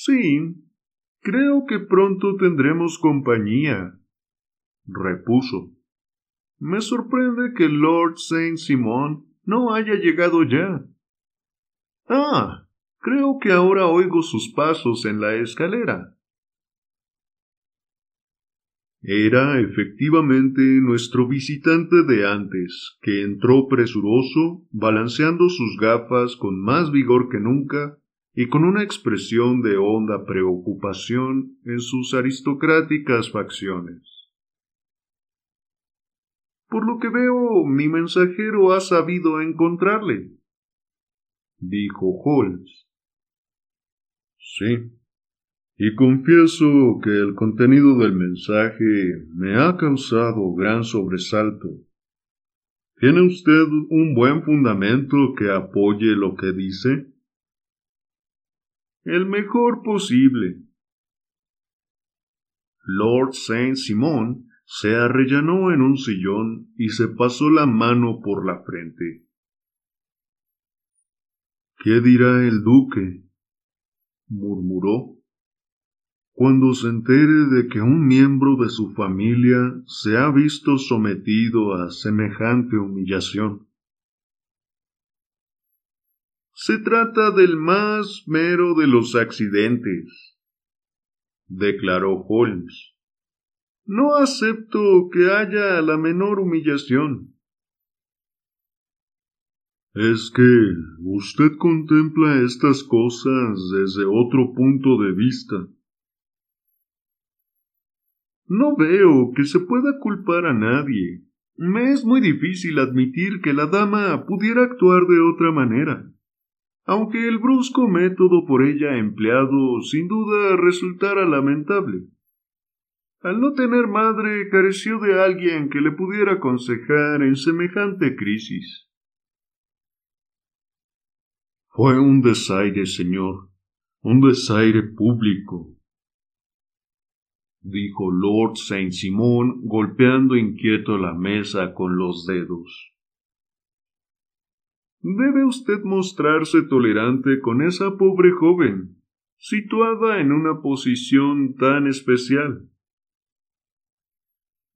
Sí, creo que pronto tendremos compañía, repuso. Me sorprende que Lord Saint Simon no haya llegado ya. Ah, creo que ahora oigo sus pasos en la escalera. Era efectivamente nuestro visitante de antes, que entró presuroso, balanceando sus gafas con más vigor que nunca y con una expresión de honda preocupación en sus aristocráticas facciones. Por lo que veo, mi mensajero ha sabido encontrarle, dijo Holmes. Sí, y confieso que el contenido del mensaje me ha causado gran sobresalto. ¿Tiene usted un buen fundamento que apoye lo que dice? El mejor posible. Lord Saint Simon se arrellanó en un sillón y se pasó la mano por la frente. ¿Qué dirá el duque? murmuró cuando se entere de que un miembro de su familia se ha visto sometido a semejante humillación. Se trata del más mero de los accidentes, declaró Holmes. No acepto que haya la menor humillación. Es que usted contempla estas cosas desde otro punto de vista. No veo que se pueda culpar a nadie. Me es muy difícil admitir que la dama pudiera actuar de otra manera, aunque el brusco método por ella empleado sin duda resultara lamentable. Al no tener madre careció de alguien que le pudiera aconsejar en semejante crisis. Fue un desaire, señor, un desaire público, dijo Lord Saint Simon golpeando inquieto la mesa con los dedos. Debe usted mostrarse tolerante con esa pobre joven, situada en una posición tan especial.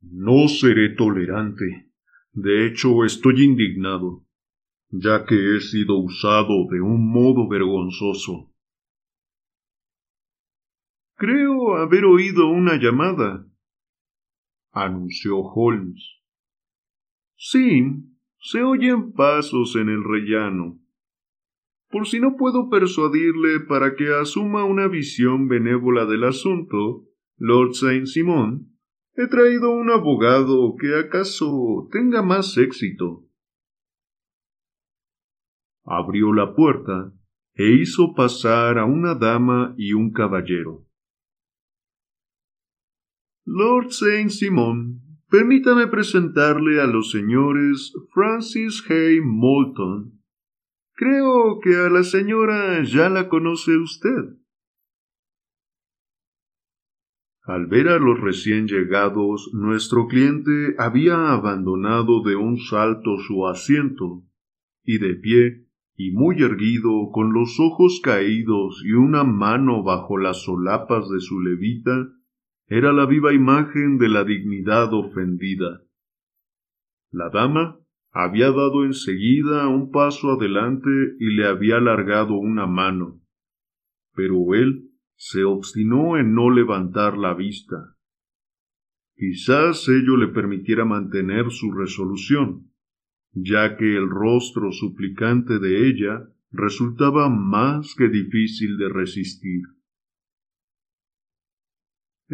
No seré tolerante. De hecho, estoy indignado, ya que he sido usado de un modo vergonzoso. Creo haber oído una llamada, anunció Holmes. Sí, se oyen pasos en el rellano. Por si no puedo persuadirle para que asuma una visión benévola del asunto, Lord Saint Simon, he traído un abogado que acaso tenga más éxito. Abrió la puerta e hizo pasar a una dama y un caballero. Lord Saint Simon, permítame presentarle a los señores Francis Hay Moulton. Creo que a la señora ya la conoce usted. Al ver a los recién llegados, nuestro cliente había abandonado de un salto su asiento, y de pie, y muy erguido, con los ojos caídos y una mano bajo las solapas de su levita, era la viva imagen de la dignidad ofendida. La dama había dado enseguida un paso adelante y le había alargado una mano, pero él se obstinó en no levantar la vista. Quizás ello le permitiera mantener su resolución, ya que el rostro suplicante de ella resultaba más que difícil de resistir.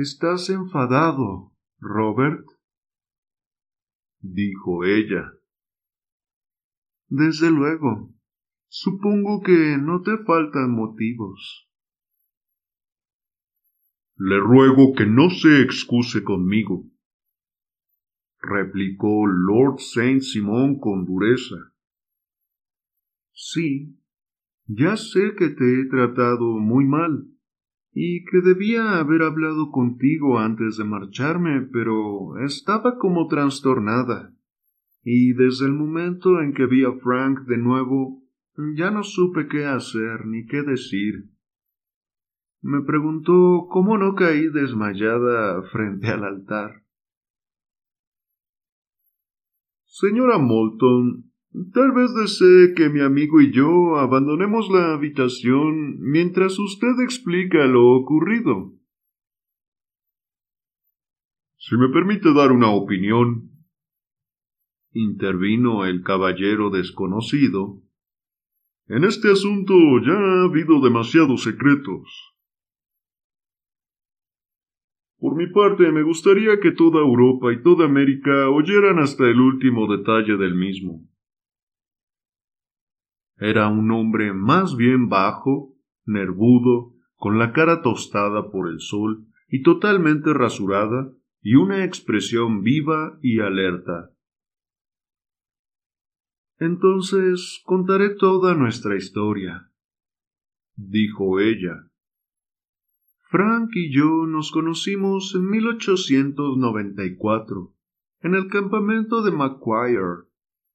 Estás enfadado, Robert, dijo ella. Desde luego. Supongo que no te faltan motivos. Le ruego que no se excuse conmigo, replicó Lord Saint Simon con dureza. Sí, ya sé que te he tratado muy mal, y que debía haber hablado contigo antes de marcharme, pero estaba como trastornada y desde el momento en que vi a Frank de nuevo ya no supe qué hacer ni qué decir. Me preguntó cómo no caí desmayada frente al altar. Señora Moulton, tal vez desee que mi amigo y yo abandonemos la habitación mientras usted explica lo ocurrido. Si me permite dar una opinión, intervino el caballero desconocido. En este asunto ya ha habido demasiados secretos. Por mi parte, me gustaría que toda Europa y toda América oyeran hasta el último detalle del mismo. Era un hombre más bien bajo, nervudo, con la cara tostada por el sol y totalmente rasurada, y una expresión viva y alerta. Entonces contaré toda nuestra historia, dijo ella. Frank y yo nos conocimos en 1894, en el campamento de Macquarie,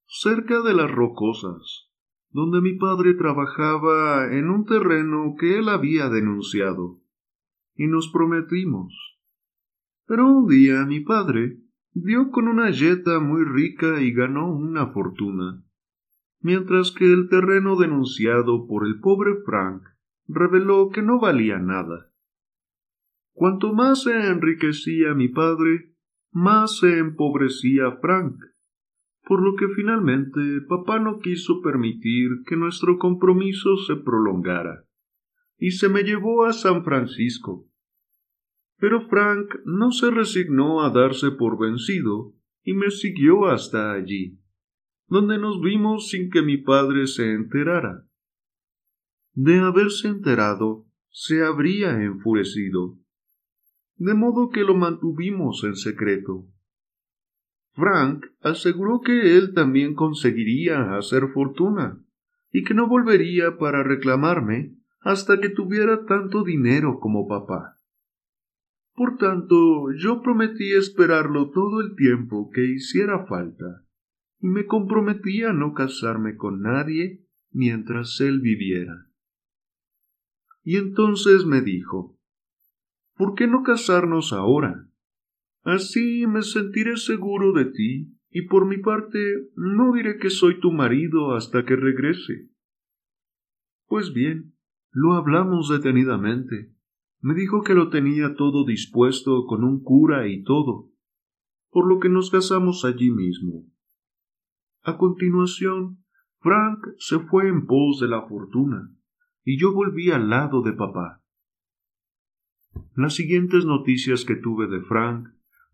cerca de las Rocosas, donde mi padre trabajaba en un terreno que él había denunciado, y nos prometimos. Pero un día mi padre dio con una yeta muy rica y ganó una fortuna mientras que el terreno denunciado por el pobre Frank reveló que no valía nada. Cuanto más se enriquecía mi padre, más se empobrecía Frank, por lo que finalmente papá no quiso permitir que nuestro compromiso se prolongara, y se me llevó a San Francisco. Pero Frank no se resignó a darse por vencido y me siguió hasta allí donde nos vimos sin que mi padre se enterara. De haberse enterado, se habría enfurecido, de modo que lo mantuvimos en secreto. Frank aseguró que él también conseguiría hacer fortuna, y que no volvería para reclamarme hasta que tuviera tanto dinero como papá. Por tanto, yo prometí esperarlo todo el tiempo que hiciera falta y me comprometí a no casarme con nadie mientras él viviera. Y entonces me dijo, ¿por qué no casarnos ahora? Así me sentiré seguro de ti, y por mi parte no diré que soy tu marido hasta que regrese. Pues bien, lo hablamos detenidamente. Me dijo que lo tenía todo dispuesto con un cura y todo, por lo que nos casamos allí mismo. A continuación, Frank se fue en pos de la fortuna, y yo volví al lado de papá. Las siguientes noticias que tuve de Frank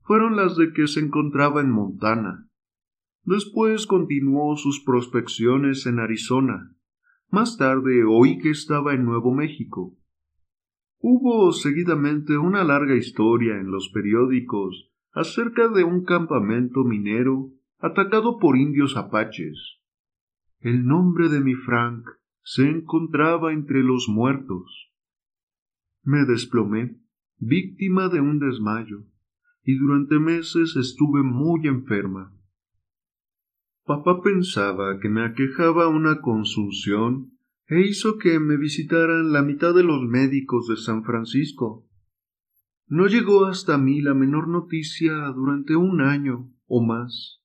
fueron las de que se encontraba en Montana. Después continuó sus prospecciones en Arizona. Más tarde oí que estaba en Nuevo México. Hubo seguidamente una larga historia en los periódicos acerca de un campamento minero atacado por indios apaches. El nombre de mi Frank se encontraba entre los muertos. Me desplomé, víctima de un desmayo, y durante meses estuve muy enferma. Papá pensaba que me aquejaba una consunción e hizo que me visitaran la mitad de los médicos de San Francisco. No llegó hasta mí la menor noticia durante un año o más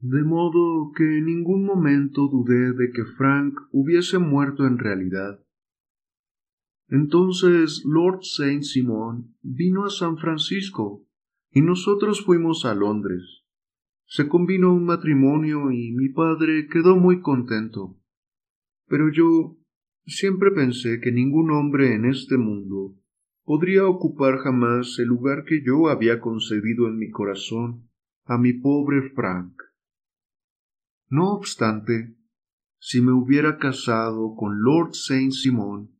de modo que en ningún momento dudé de que Frank hubiese muerto en realidad. Entonces Lord Saint Simon vino a San Francisco y nosotros fuimos a Londres. Se combinó un matrimonio y mi padre quedó muy contento. Pero yo siempre pensé que ningún hombre en este mundo podría ocupar jamás el lugar que yo había concedido en mi corazón a mi pobre Frank. No obstante, si me hubiera casado con Lord Saint Simon,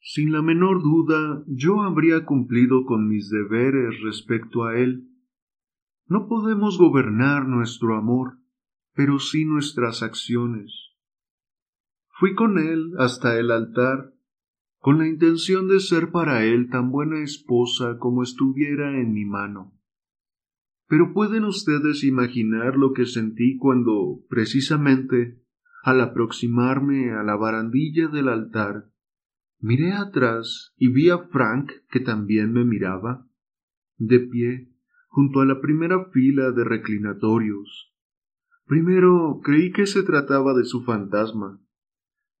sin la menor duda yo habría cumplido con mis deberes respecto a él. No podemos gobernar nuestro amor, pero sí nuestras acciones. Fui con él hasta el altar, con la intención de ser para él tan buena esposa como estuviera en mi mano. Pero pueden ustedes imaginar lo que sentí cuando, precisamente, al aproximarme a la barandilla del altar, miré atrás y vi a Frank que también me miraba, de pie, junto a la primera fila de reclinatorios. Primero creí que se trataba de su fantasma,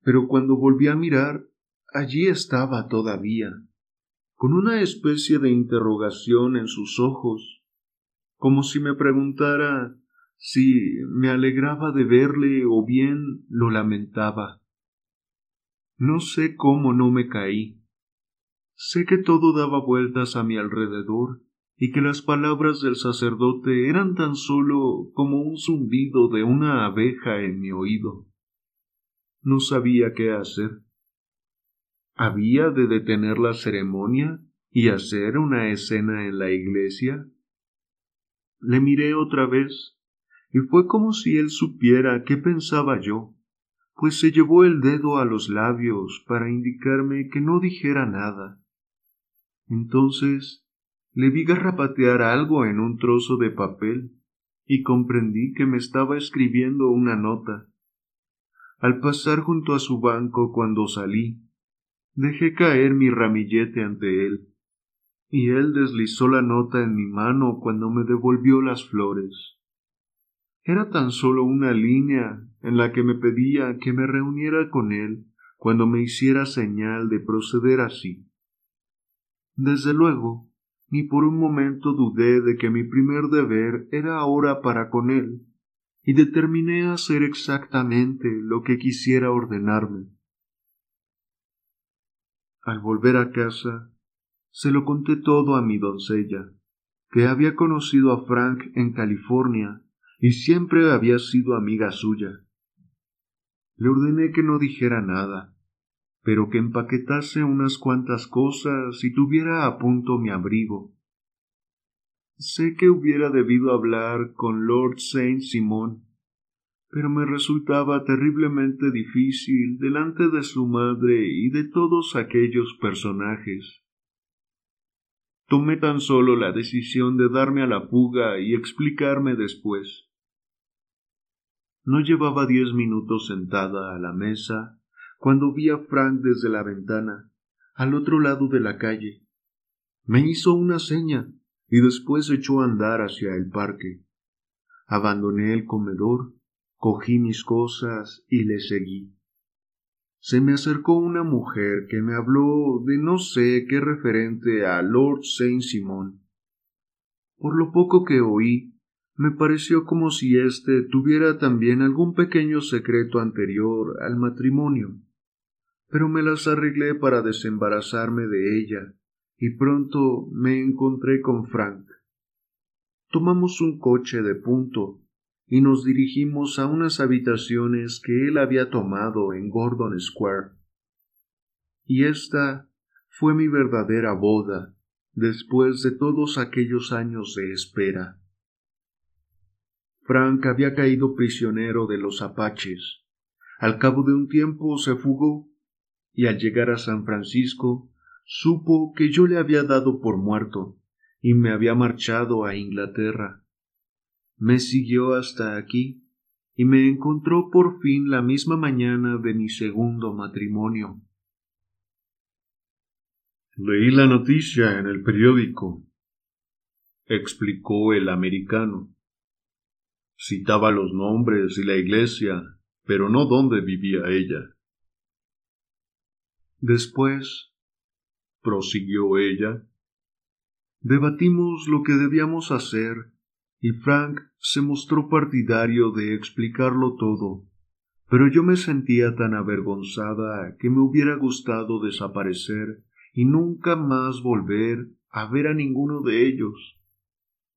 pero cuando volví a mirar, allí estaba todavía, con una especie de interrogación en sus ojos, como si me preguntara si me alegraba de verle o bien lo lamentaba. No sé cómo no me caí. Sé que todo daba vueltas a mi alrededor y que las palabras del sacerdote eran tan solo como un zumbido de una abeja en mi oído. No sabía qué hacer. ¿Había de detener la ceremonia y hacer una escena en la iglesia? Le miré otra vez, y fue como si él supiera qué pensaba yo, pues se llevó el dedo a los labios para indicarme que no dijera nada. Entonces le vi garrapatear algo en un trozo de papel y comprendí que me estaba escribiendo una nota. Al pasar junto a su banco cuando salí, dejé caer mi ramillete ante él y él deslizó la nota en mi mano cuando me devolvió las flores. Era tan solo una línea en la que me pedía que me reuniera con él cuando me hiciera señal de proceder así. Desde luego, ni por un momento dudé de que mi primer deber era ahora para con él, y determiné hacer exactamente lo que quisiera ordenarme. Al volver a casa, se lo conté todo a mi doncella, que había conocido a Frank en California y siempre había sido amiga suya. Le ordené que no dijera nada, pero que empaquetase unas cuantas cosas y tuviera a punto mi abrigo. Sé que hubiera debido hablar con Lord Saint Simon, pero me resultaba terriblemente difícil delante de su madre y de todos aquellos personajes. Tomé tan solo la decisión de darme a la fuga y explicarme después. No llevaba diez minutos sentada a la mesa cuando vi a Frank desde la ventana, al otro lado de la calle. Me hizo una seña y después echó a andar hacia el parque. Abandoné el comedor, cogí mis cosas y le seguí se me acercó una mujer que me habló de no sé qué referente a Lord Saint Simon. Por lo poco que oí, me pareció como si éste tuviera también algún pequeño secreto anterior al matrimonio, pero me las arreglé para desembarazarme de ella, y pronto me encontré con Frank. Tomamos un coche de punto y nos dirigimos a unas habitaciones que él había tomado en Gordon Square. Y esta fue mi verdadera boda después de todos aquellos años de espera. Frank había caído prisionero de los apaches. Al cabo de un tiempo se fugó y al llegar a San Francisco supo que yo le había dado por muerto y me había marchado a Inglaterra me siguió hasta aquí y me encontró por fin la misma mañana de mi segundo matrimonio. Leí la noticia en el periódico, explicó el americano. Citaba los nombres y la iglesia, pero no dónde vivía ella. Después, prosiguió ella, debatimos lo que debíamos hacer y Frank se mostró partidario de explicarlo todo, pero yo me sentía tan avergonzada que me hubiera gustado desaparecer y nunca más volver a ver a ninguno de ellos.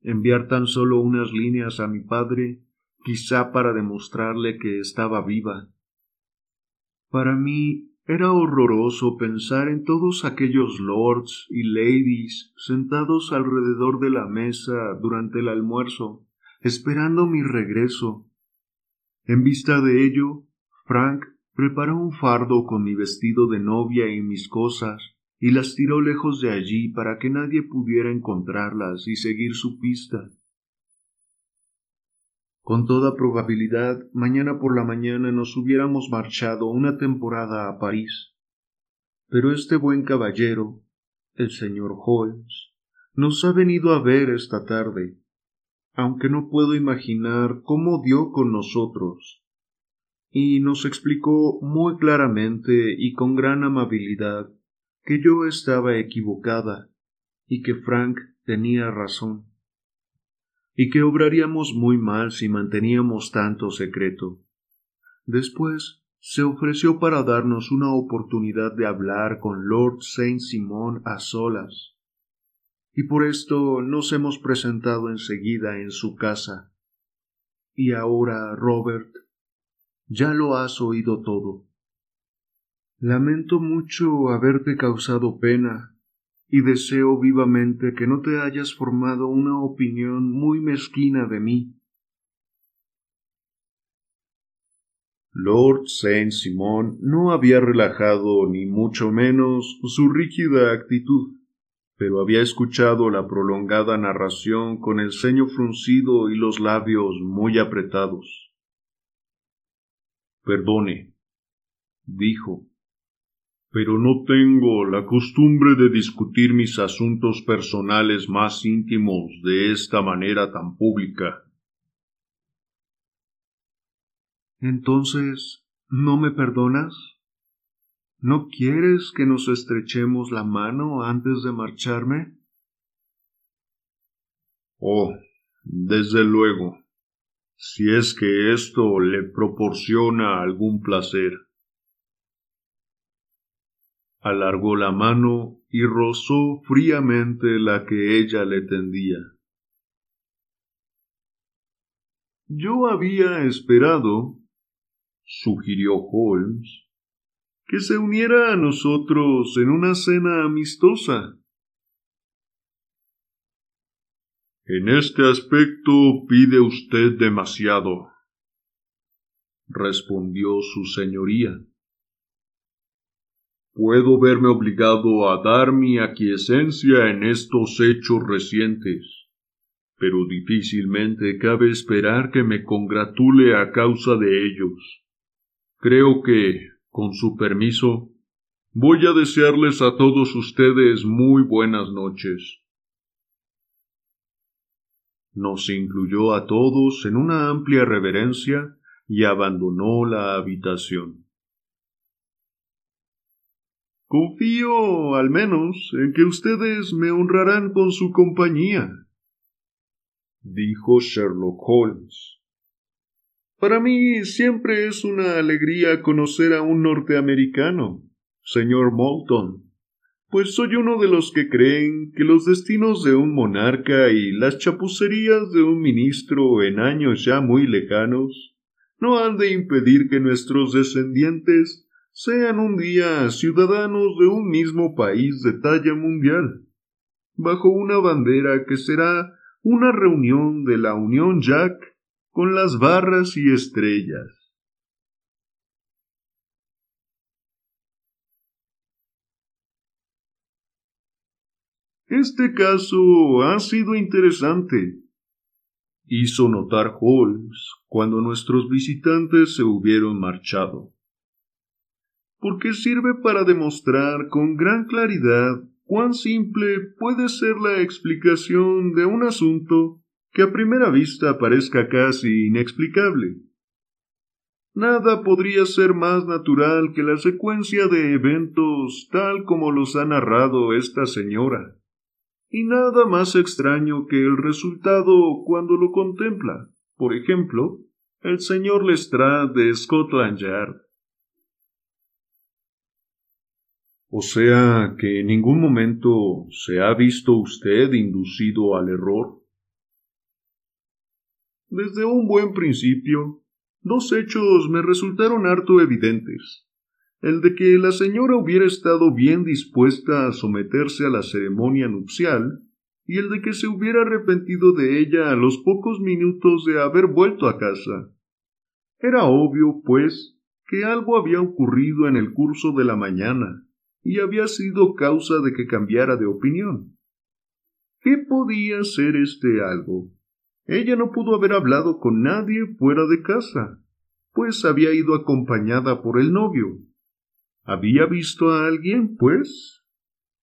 Enviar tan solo unas líneas a mi padre, quizá para demostrarle que estaba viva. Para mí era horroroso pensar en todos aquellos lords y ladies sentados alrededor de la mesa durante el almuerzo, esperando mi regreso. En vista de ello, Frank preparó un fardo con mi vestido de novia y mis cosas, y las tiró lejos de allí para que nadie pudiera encontrarlas y seguir su pista. Con toda probabilidad, mañana por la mañana nos hubiéramos marchado una temporada a París. Pero este buen caballero, el señor Holmes, nos ha venido a ver esta tarde, aunque no puedo imaginar cómo dio con nosotros, y nos explicó muy claramente y con gran amabilidad que yo estaba equivocada y que Frank tenía razón, y que obraríamos muy mal si manteníamos tanto secreto. Después se ofreció para darnos una oportunidad de hablar con Lord Saint Simon a solas, y por esto nos hemos presentado enseguida en su casa. Y ahora, Robert, ya lo has oído todo. Lamento mucho haberte causado pena y deseo vivamente que no te hayas formado una opinión muy mezquina de mí. Lord Saint Simon no había relajado ni mucho menos su rígida actitud, pero había escuchado la prolongada narración con el ceño fruncido y los labios muy apretados. Perdone, dijo, pero no tengo la costumbre de discutir mis asuntos personales más íntimos de esta manera tan pública. Entonces, ¿no me perdonas? ¿No quieres que nos estrechemos la mano antes de marcharme? Oh, desde luego, si es que esto le proporciona algún placer alargó la mano y rozó fríamente la que ella le tendía. Yo había esperado, sugirió Holmes, que se uniera a nosotros en una cena amistosa. En este aspecto pide usted demasiado, respondió su señoría puedo verme obligado a dar mi aquiescencia en estos hechos recientes, pero difícilmente cabe esperar que me congratule a causa de ellos. Creo que, con su permiso, voy a desearles a todos ustedes muy buenas noches. Nos incluyó a todos en una amplia reverencia y abandonó la habitación. Confío, al menos, en que ustedes me honrarán con su compañía, dijo Sherlock Holmes. Para mí siempre es una alegría conocer a un norteamericano, señor Moulton, pues soy uno de los que creen que los destinos de un monarca y las chapucerías de un ministro en años ya muy lejanos no han de impedir que nuestros descendientes sean un día ciudadanos de un mismo país de talla mundial, bajo una bandera que será una reunión de la Unión Jack con las barras y estrellas. Este caso ha sido interesante, hizo notar Holmes cuando nuestros visitantes se hubieron marchado porque sirve para demostrar con gran claridad cuán simple puede ser la explicación de un asunto que a primera vista parezca casi inexplicable. Nada podría ser más natural que la secuencia de eventos tal como los ha narrado esta señora, y nada más extraño que el resultado cuando lo contempla, por ejemplo, el señor Lestrade de Scotland Yard. O sea que en ningún momento se ha visto usted inducido al error. Desde un buen principio, dos hechos me resultaron harto evidentes. El de que la señora hubiera estado bien dispuesta a someterse a la ceremonia nupcial y el de que se hubiera arrepentido de ella a los pocos minutos de haber vuelto a casa. Era obvio, pues, que algo había ocurrido en el curso de la mañana, y había sido causa de que cambiara de opinión. ¿Qué podía ser este algo? Ella no pudo haber hablado con nadie fuera de casa, pues había ido acompañada por el novio. ¿Había visto a alguien, pues?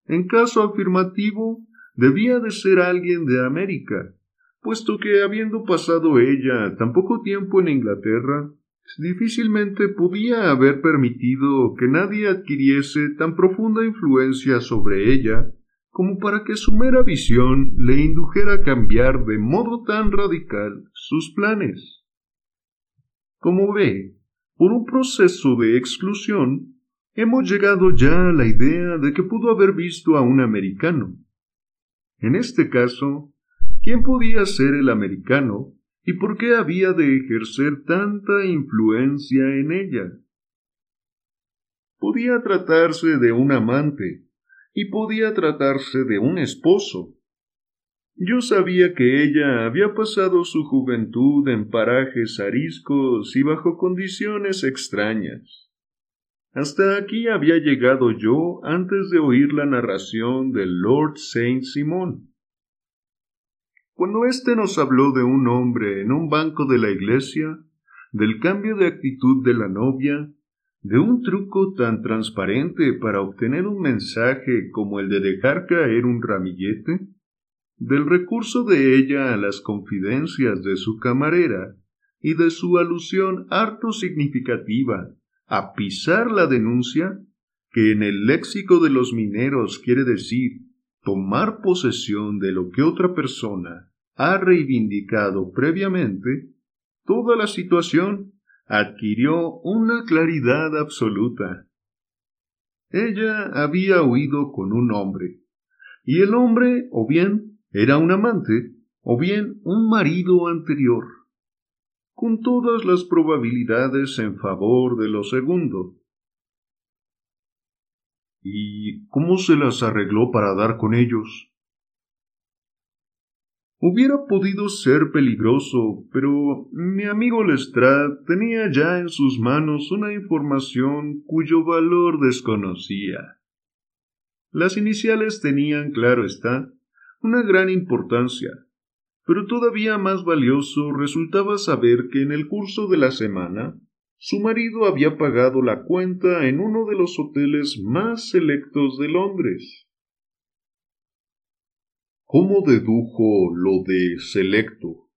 En caso afirmativo, debía de ser alguien de América, puesto que habiendo pasado ella tan poco tiempo en Inglaterra, difícilmente podía haber permitido que nadie adquiriese tan profunda influencia sobre ella como para que su mera visión le indujera a cambiar de modo tan radical sus planes. Como ve, por un proceso de exclusión, hemos llegado ya a la idea de que pudo haber visto a un americano. En este caso, ¿quién podía ser el americano y por qué había de ejercer tanta influencia en ella? Podía tratarse de un amante, y podía tratarse de un esposo. Yo sabía que ella había pasado su juventud en parajes ariscos y bajo condiciones extrañas. Hasta aquí había llegado yo antes de oír la narración del Lord Saint Simon. Cuando éste nos habló de un hombre en un banco de la iglesia, del cambio de actitud de la novia, de un truco tan transparente para obtener un mensaje como el de dejar caer un ramillete, del recurso de ella a las confidencias de su camarera y de su alusión harto significativa a pisar la denuncia, que en el léxico de los mineros quiere decir tomar posesión de lo que otra persona ha reivindicado previamente, toda la situación adquirió una claridad absoluta. Ella había huido con un hombre, y el hombre o bien era un amante, o bien un marido anterior, con todas las probabilidades en favor de lo segundo. ¿Y cómo se las arregló para dar con ellos? Hubiera podido ser peligroso, pero mi amigo Lestrade tenía ya en sus manos una información cuyo valor desconocía. Las iniciales tenían, claro está, una gran importancia, pero todavía más valioso resultaba saber que en el curso de la semana su marido había pagado la cuenta en uno de los hoteles más selectos de Londres. ¿Cómo dedujo lo de selecto?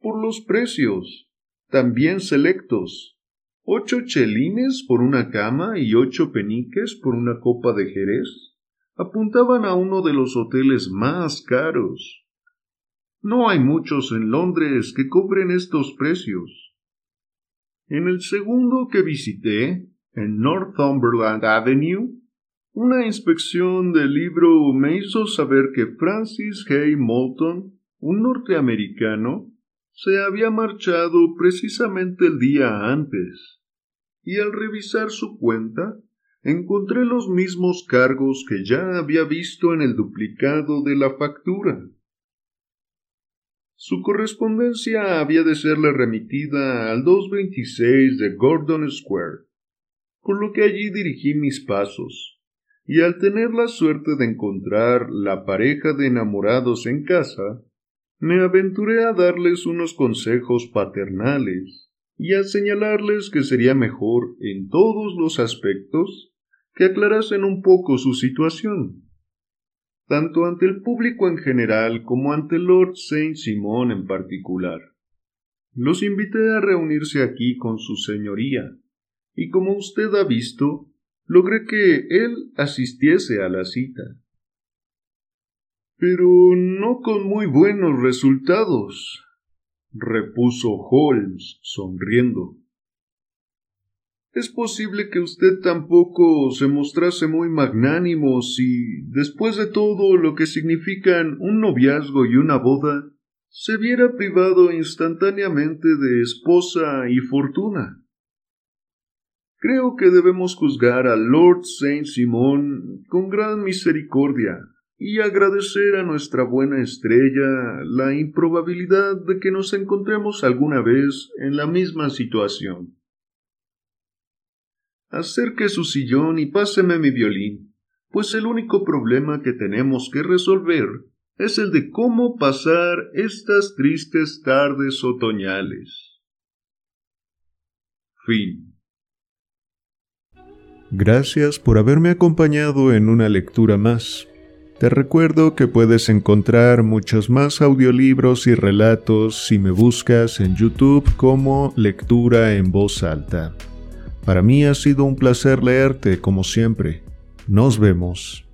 Por los precios, también selectos. Ocho chelines por una cama y ocho peniques por una copa de jerez apuntaban a uno de los hoteles más caros. No hay muchos en Londres que cobren estos precios. En el segundo que visité, en Northumberland Avenue, una inspección del libro me hizo saber que Francis Hay Moulton, un norteamericano, se había marchado precisamente el día antes, y al revisar su cuenta encontré los mismos cargos que ya había visto en el duplicado de la factura. Su correspondencia había de serle remitida al 226 de Gordon Square, por lo que allí dirigí mis pasos y al tener la suerte de encontrar la pareja de enamorados en casa, me aventuré a darles unos consejos paternales y a señalarles que sería mejor en todos los aspectos que aclarasen un poco su situación, tanto ante el público en general como ante Lord Saint Simon en particular. Los invité a reunirse aquí con su señoría, y como usted ha visto, logré que él asistiese a la cita. Pero no con muy buenos resultados, repuso Holmes, sonriendo. Es posible que usted tampoco se mostrase muy magnánimo si, después de todo lo que significan un noviazgo y una boda, se viera privado instantáneamente de esposa y fortuna. Creo que debemos juzgar al Lord Saint Simón con gran misericordia y agradecer a nuestra buena estrella la improbabilidad de que nos encontremos alguna vez en la misma situación. Acerque su sillón y páseme mi violín, pues el único problema que tenemos que resolver es el de cómo pasar estas tristes tardes otoñales. Fin. Gracias por haberme acompañado en una lectura más. Te recuerdo que puedes encontrar muchos más audiolibros y relatos si me buscas en YouTube como Lectura en Voz Alta. Para mí ha sido un placer leerte como siempre. Nos vemos.